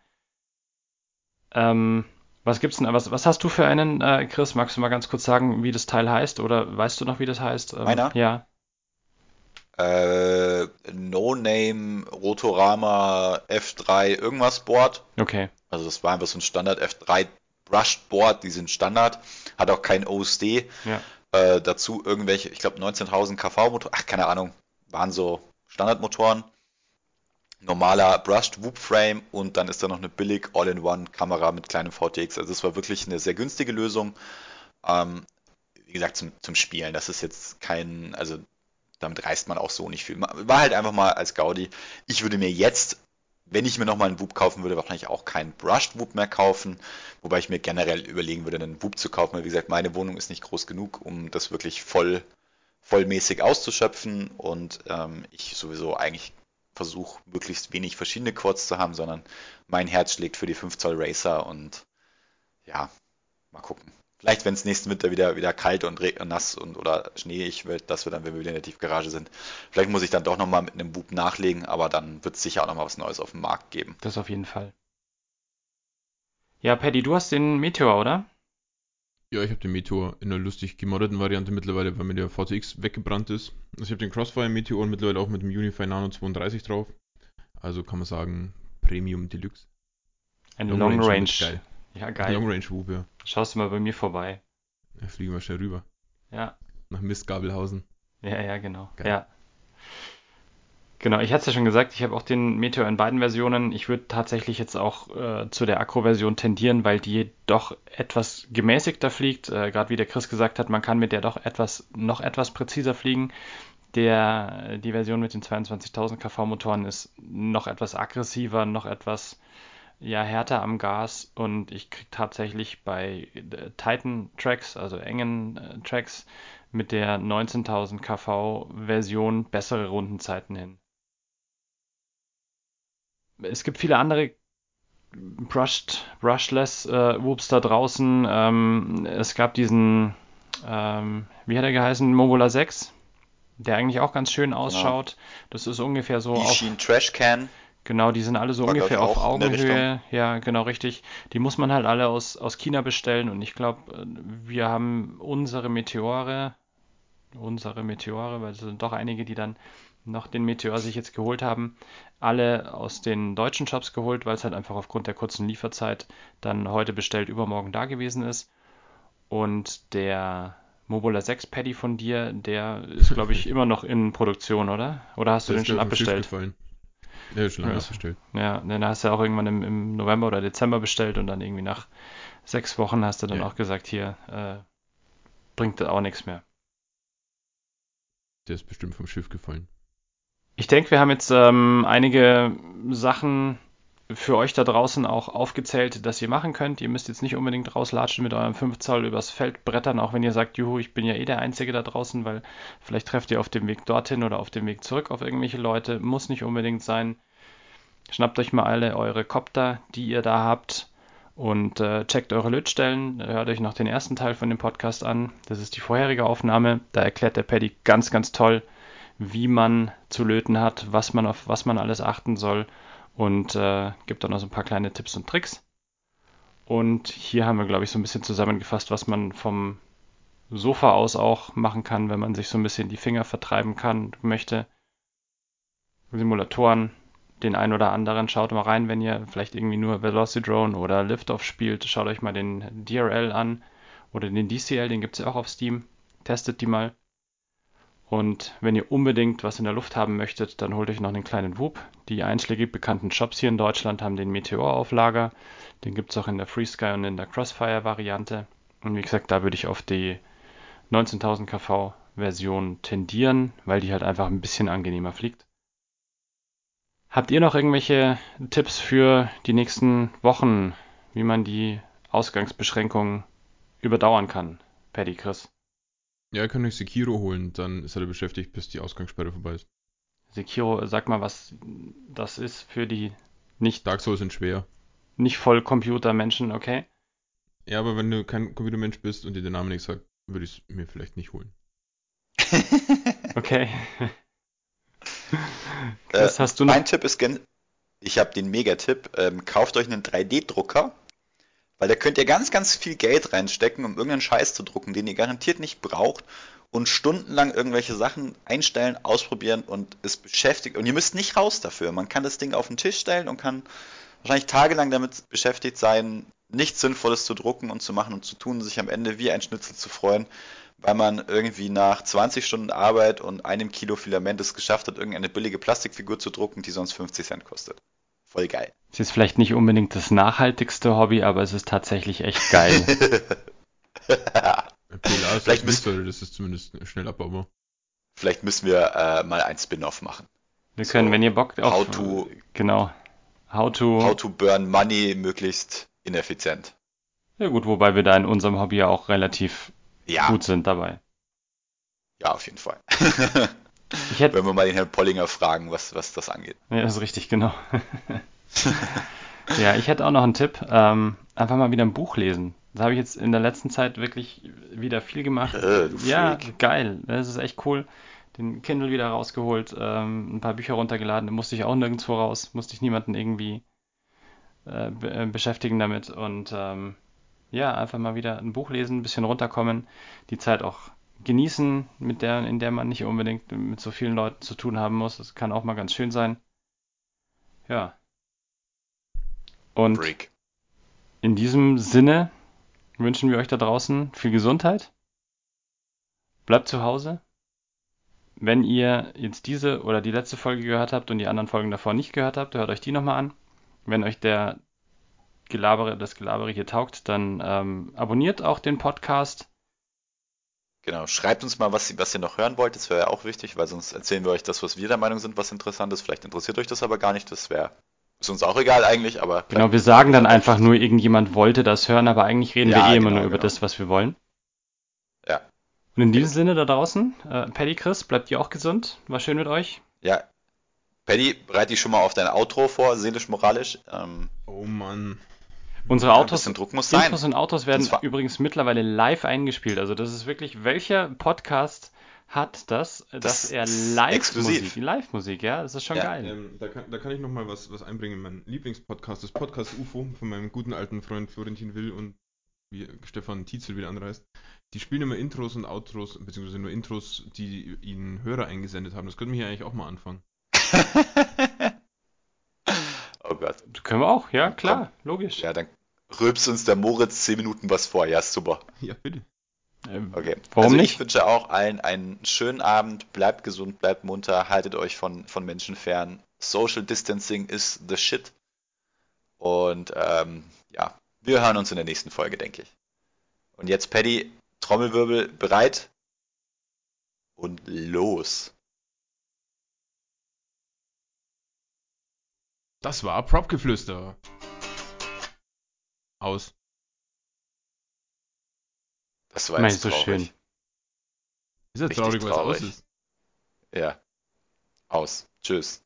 Ähm, was gibt's denn? Was, was hast du für einen, äh, Chris? Magst du mal ganz kurz sagen, wie das Teil heißt? Oder weißt du noch, wie das heißt? Ähm, Meiner? Ja. Äh, No Name Rotorama F3 irgendwas Board. Okay. Also das war einfach so ein Standard F3 Brushed Board, die sind Standard, hat auch kein OSD. Ja. Äh, dazu irgendwelche, ich glaube 19.000 kV-Motoren, ach keine Ahnung, waren so Standardmotoren. Normaler Brushed Whoop Frame und dann ist da noch eine billig All-in-One-Kamera mit kleinem VTX. Also es war wirklich eine sehr günstige Lösung. Ähm, wie gesagt, zum, zum Spielen. Das ist jetzt kein, also damit reißt man auch so nicht viel. War halt einfach mal als Gaudi. Ich würde mir jetzt wenn ich mir nochmal einen Whoop kaufen würde, wahrscheinlich auch keinen Brushed Whoop mehr kaufen, wobei ich mir generell überlegen würde, einen Whoop zu kaufen, weil wie gesagt, meine Wohnung ist nicht groß genug, um das wirklich voll, vollmäßig auszuschöpfen und ähm, ich sowieso eigentlich versuche, möglichst wenig verschiedene Quads zu haben, sondern mein Herz schlägt für die 5 Zoll Racer und ja, mal gucken. Vielleicht, wenn es nächsten Winter wieder, wieder kalt und, und nass und oder schneeig wird, dass wir dann, wenn wir wieder in der Tiefgarage sind, vielleicht muss ich dann doch nochmal mit einem Bub nachlegen, aber dann wird es sicher auch nochmal was Neues auf dem Markt geben. Das auf jeden Fall. Ja, Paddy, du hast den Meteor, oder? Ja, ich habe den Meteor in einer lustig gemoddeten Variante mittlerweile, weil mir der VTX weggebrannt ist. Also ich habe den Crossfire Meteor mittlerweile auch mit dem Unify Nano 32 drauf. Also kann man sagen, Premium Deluxe. Ein Long, Long Range. Range. Ja, geil. Long Range Whoop, ja. Schaust du mal bei mir vorbei. Ja, fliegen wir schnell rüber. Ja. Nach Mistgabelhausen. Ja, ja, genau. Geil. Ja. Genau, ich hatte es ja schon gesagt, ich habe auch den Meteor in beiden Versionen. Ich würde tatsächlich jetzt auch äh, zu der Akro-Version tendieren, weil die doch etwas gemäßigter fliegt. Äh, Gerade wie der Chris gesagt hat, man kann mit der doch etwas noch etwas präziser fliegen. Der, die Version mit den 22.000 kV-Motoren ist noch etwas aggressiver, noch etwas ja härter am Gas und ich kriege tatsächlich bei äh, Titan Tracks, also engen äh, Tracks, mit der 19.000 kV Version bessere Rundenzeiten hin. Es gibt viele andere brushed, brushless äh, Whoops da draußen. Ähm, es gab diesen, ähm, wie hat er geheißen, Mobula 6, der eigentlich auch ganz schön genau. ausschaut. Ja. Das ist ungefähr so. Ishin Trash Can. Genau, die sind alle so War, ungefähr auf Augenhöhe. Ja, genau, richtig. Die muss man halt alle aus, aus China bestellen und ich glaube, wir haben unsere Meteore, unsere Meteore, weil es sind doch einige, die dann noch den Meteor sich jetzt geholt haben, alle aus den deutschen Shops geholt, weil es halt einfach aufgrund der kurzen Lieferzeit dann heute bestellt, übermorgen da gewesen ist. Und der Mobula 6 Paddy von dir, der ist, glaube ich, [LAUGHS] immer noch in Produktion, oder? Oder hast du den schon abbestellt? Ja, schon lange ja. bestellt. Ja, dann hast du auch irgendwann im, im, November oder Dezember bestellt und dann irgendwie nach sechs Wochen hast du dann ja. auch gesagt, hier, äh, bringt auch nichts mehr. Der ist bestimmt vom Schiff gefallen. Ich denke, wir haben jetzt ähm, einige Sachen für euch da draußen auch aufgezählt, dass ihr machen könnt. Ihr müsst jetzt nicht unbedingt rauslatschen mit eurem 5 Zoll übers Feld brettern, auch wenn ihr sagt, juhu, ich bin ja eh der Einzige da draußen, weil vielleicht trefft ihr auf dem Weg dorthin oder auf dem Weg zurück auf irgendwelche Leute. Muss nicht unbedingt sein. Schnappt euch mal alle eure Copter, die ihr da habt und äh, checkt eure Lötstellen. Hört euch noch den ersten Teil von dem Podcast an. Das ist die vorherige Aufnahme. Da erklärt der Paddy ganz, ganz toll, wie man zu löten hat, was man auf was man alles achten soll und äh, gibt dann noch so ein paar kleine Tipps und Tricks. Und hier haben wir, glaube ich, so ein bisschen zusammengefasst, was man vom Sofa aus auch machen kann, wenn man sich so ein bisschen die Finger vertreiben kann, möchte. Simulatoren, den ein oder anderen, schaut mal rein, wenn ihr vielleicht irgendwie nur Velocidrone oder Liftoff spielt, schaut euch mal den DRL an oder den DCL, den gibt es ja auch auf Steam. Testet die mal. Und wenn ihr unbedingt was in der Luft haben möchtet, dann holt euch noch einen kleinen Whoop. Die einschlägig bekannten Shops hier in Deutschland haben den Meteor auf Lager. Den gibt es auch in der FreeSky und in der Crossfire-Variante. Und wie gesagt, da würde ich auf die 19.000 kV Version tendieren, weil die halt einfach ein bisschen angenehmer fliegt. Habt ihr noch irgendwelche Tipps für die nächsten Wochen, wie man die Ausgangsbeschränkungen überdauern kann? Paddy, Chris. Ja, ihr könnt euch Sekiro holen, dann ist er beschäftigt, bis die Ausgangssperre vorbei ist. Sekiro, sag mal, was das ist für die nicht, Dark Souls sind schwer. nicht Vollcomputer-Menschen, okay? Ja, aber wenn du kein Computermensch bist und dir der Name nichts sagt, würde ich es mir vielleicht nicht holen. [LAUGHS] Okay. Chris, hast du noch? Mein Tipp ist, gen ich habe den Megatipp, ähm, kauft euch einen 3D-Drucker, weil da könnt ihr ganz, ganz viel Geld reinstecken, um irgendeinen Scheiß zu drucken, den ihr garantiert nicht braucht und stundenlang irgendwelche Sachen einstellen, ausprobieren und es beschäftigt. Und ihr müsst nicht raus dafür. Man kann das Ding auf den Tisch stellen und kann wahrscheinlich tagelang damit beschäftigt sein, nichts Sinnvolles zu drucken und zu machen und zu tun, sich am Ende wie ein Schnitzel zu freuen, weil man irgendwie nach 20 Stunden Arbeit und einem Kilo Filament es geschafft hat, irgendeine billige Plastikfigur zu drucken, die sonst 50 Cent kostet. Voll geil. Es ist vielleicht nicht unbedingt das nachhaltigste Hobby, aber es ist tatsächlich echt geil. [LAUGHS] Ist Vielleicht müsst- so, das ist zumindest schnell abbaubar. Vielleicht müssen wir äh, mal ein Spin-off machen. Wir können, So, wenn ihr Bock auf... how to- Genau. How to... How to burn money möglichst ineffizient. Ja gut, wobei wir da in unserem Hobby ja auch relativ Ja, gut sind dabei. ja, auf jeden Fall. [LAUGHS] Hätte... Wenn wir mal den Herrn Pollinger fragen, was, was das angeht. Ja, das ist richtig, genau. [LAUGHS] ja, ich hätte auch noch einen Tipp. Ähm, einfach mal wieder ein Buch lesen. Das habe ich jetzt in der letzten Zeit wirklich wieder viel gemacht. Äh, du ja, Freak. geil. Das ist echt cool. Den Kindle wieder rausgeholt, ähm, ein paar Bücher runtergeladen. Da musste ich auch nirgendwo raus. Musste ich niemanden irgendwie äh, be äh, beschäftigen damit. Und ähm, ja, einfach mal wieder ein Buch lesen, ein bisschen runterkommen. Die Zeit auch genießen, mit der, in der man nicht unbedingt mit so vielen Leuten zu tun haben muss. Das kann auch mal ganz schön sein. Ja. Und Freak. in diesem Sinne wünschen wir euch da draußen viel Gesundheit. Bleibt zu Hause. Wenn ihr jetzt diese oder die letzte Folge gehört habt und die anderen Folgen davor nicht gehört habt, hört euch die nochmal an. Wenn euch der Gelabere, das Gelabere hier taugt, dann ähm, abonniert auch den Podcast. Genau, schreibt uns mal, was, ihr- was ihr noch hören wollt. Das wäre ja auch wichtig, weil sonst erzählen wir euch das, was wir der Meinung sind, was interessant ist. Vielleicht interessiert euch das aber gar nicht. Das wäre ist uns auch egal eigentlich, aber Genau, wir sagen dann einfach nur, irgendjemand wollte das hören, aber eigentlich reden Ja, wir eh immer genau, nur über genau. das, was wir wollen. Ja. Und in diesem Sinne da draußen, äh, Paddy Chris, bleibt ihr auch gesund. War schön mit euch. ja. Paddy, bereite dich schon mal auf dein Outro vor, seelisch-moralisch. Ähm, Oh Mann. Unsere ein Autos, bisschen Druck muss sein. Intros und Autos werden übrigens mittlerweile live eingespielt. Also das ist wirklich, welcher Podcast hat das, dass Das er ist Live-Musik. Live-Musik, ja, das ist schon Ja, geil. Ähm, da, kann, da kann ich noch mal was, was einbringen. Mein Lieblingspodcast, das Podcast UFO von meinem guten alten Freund Florentin Will und wie Stefan Tietzel wieder anreist. Die spielen immer Intros und Outros, beziehungsweise nur Intros, die ihnen Hörer eingesendet haben. Das könnten wir hier eigentlich auch mal anfangen. [LAUGHS] Gott. Können wir auch, ja, klar, logisch. Ja, dann rülpst uns der Moritz 10 Minuten was vor. Ja, ist super. Ja, bitte. Ähm, Okay. Warum also nicht? Ich wünsche auch allen einen schönen Abend. Bleibt gesund, bleibt munter, haltet euch von, von Menschen fern. Social Distancing is the shit. Und ähm, ja, wir hören uns in der nächsten Folge, denke ich. Und jetzt, Paddy, Trommelwirbel bereit und los. Das war Propgeflüster. Aus. Das war jetzt traurig. schön. Ist ja traurig, was aus traurig. ist. Ja. Aus. Tschüss.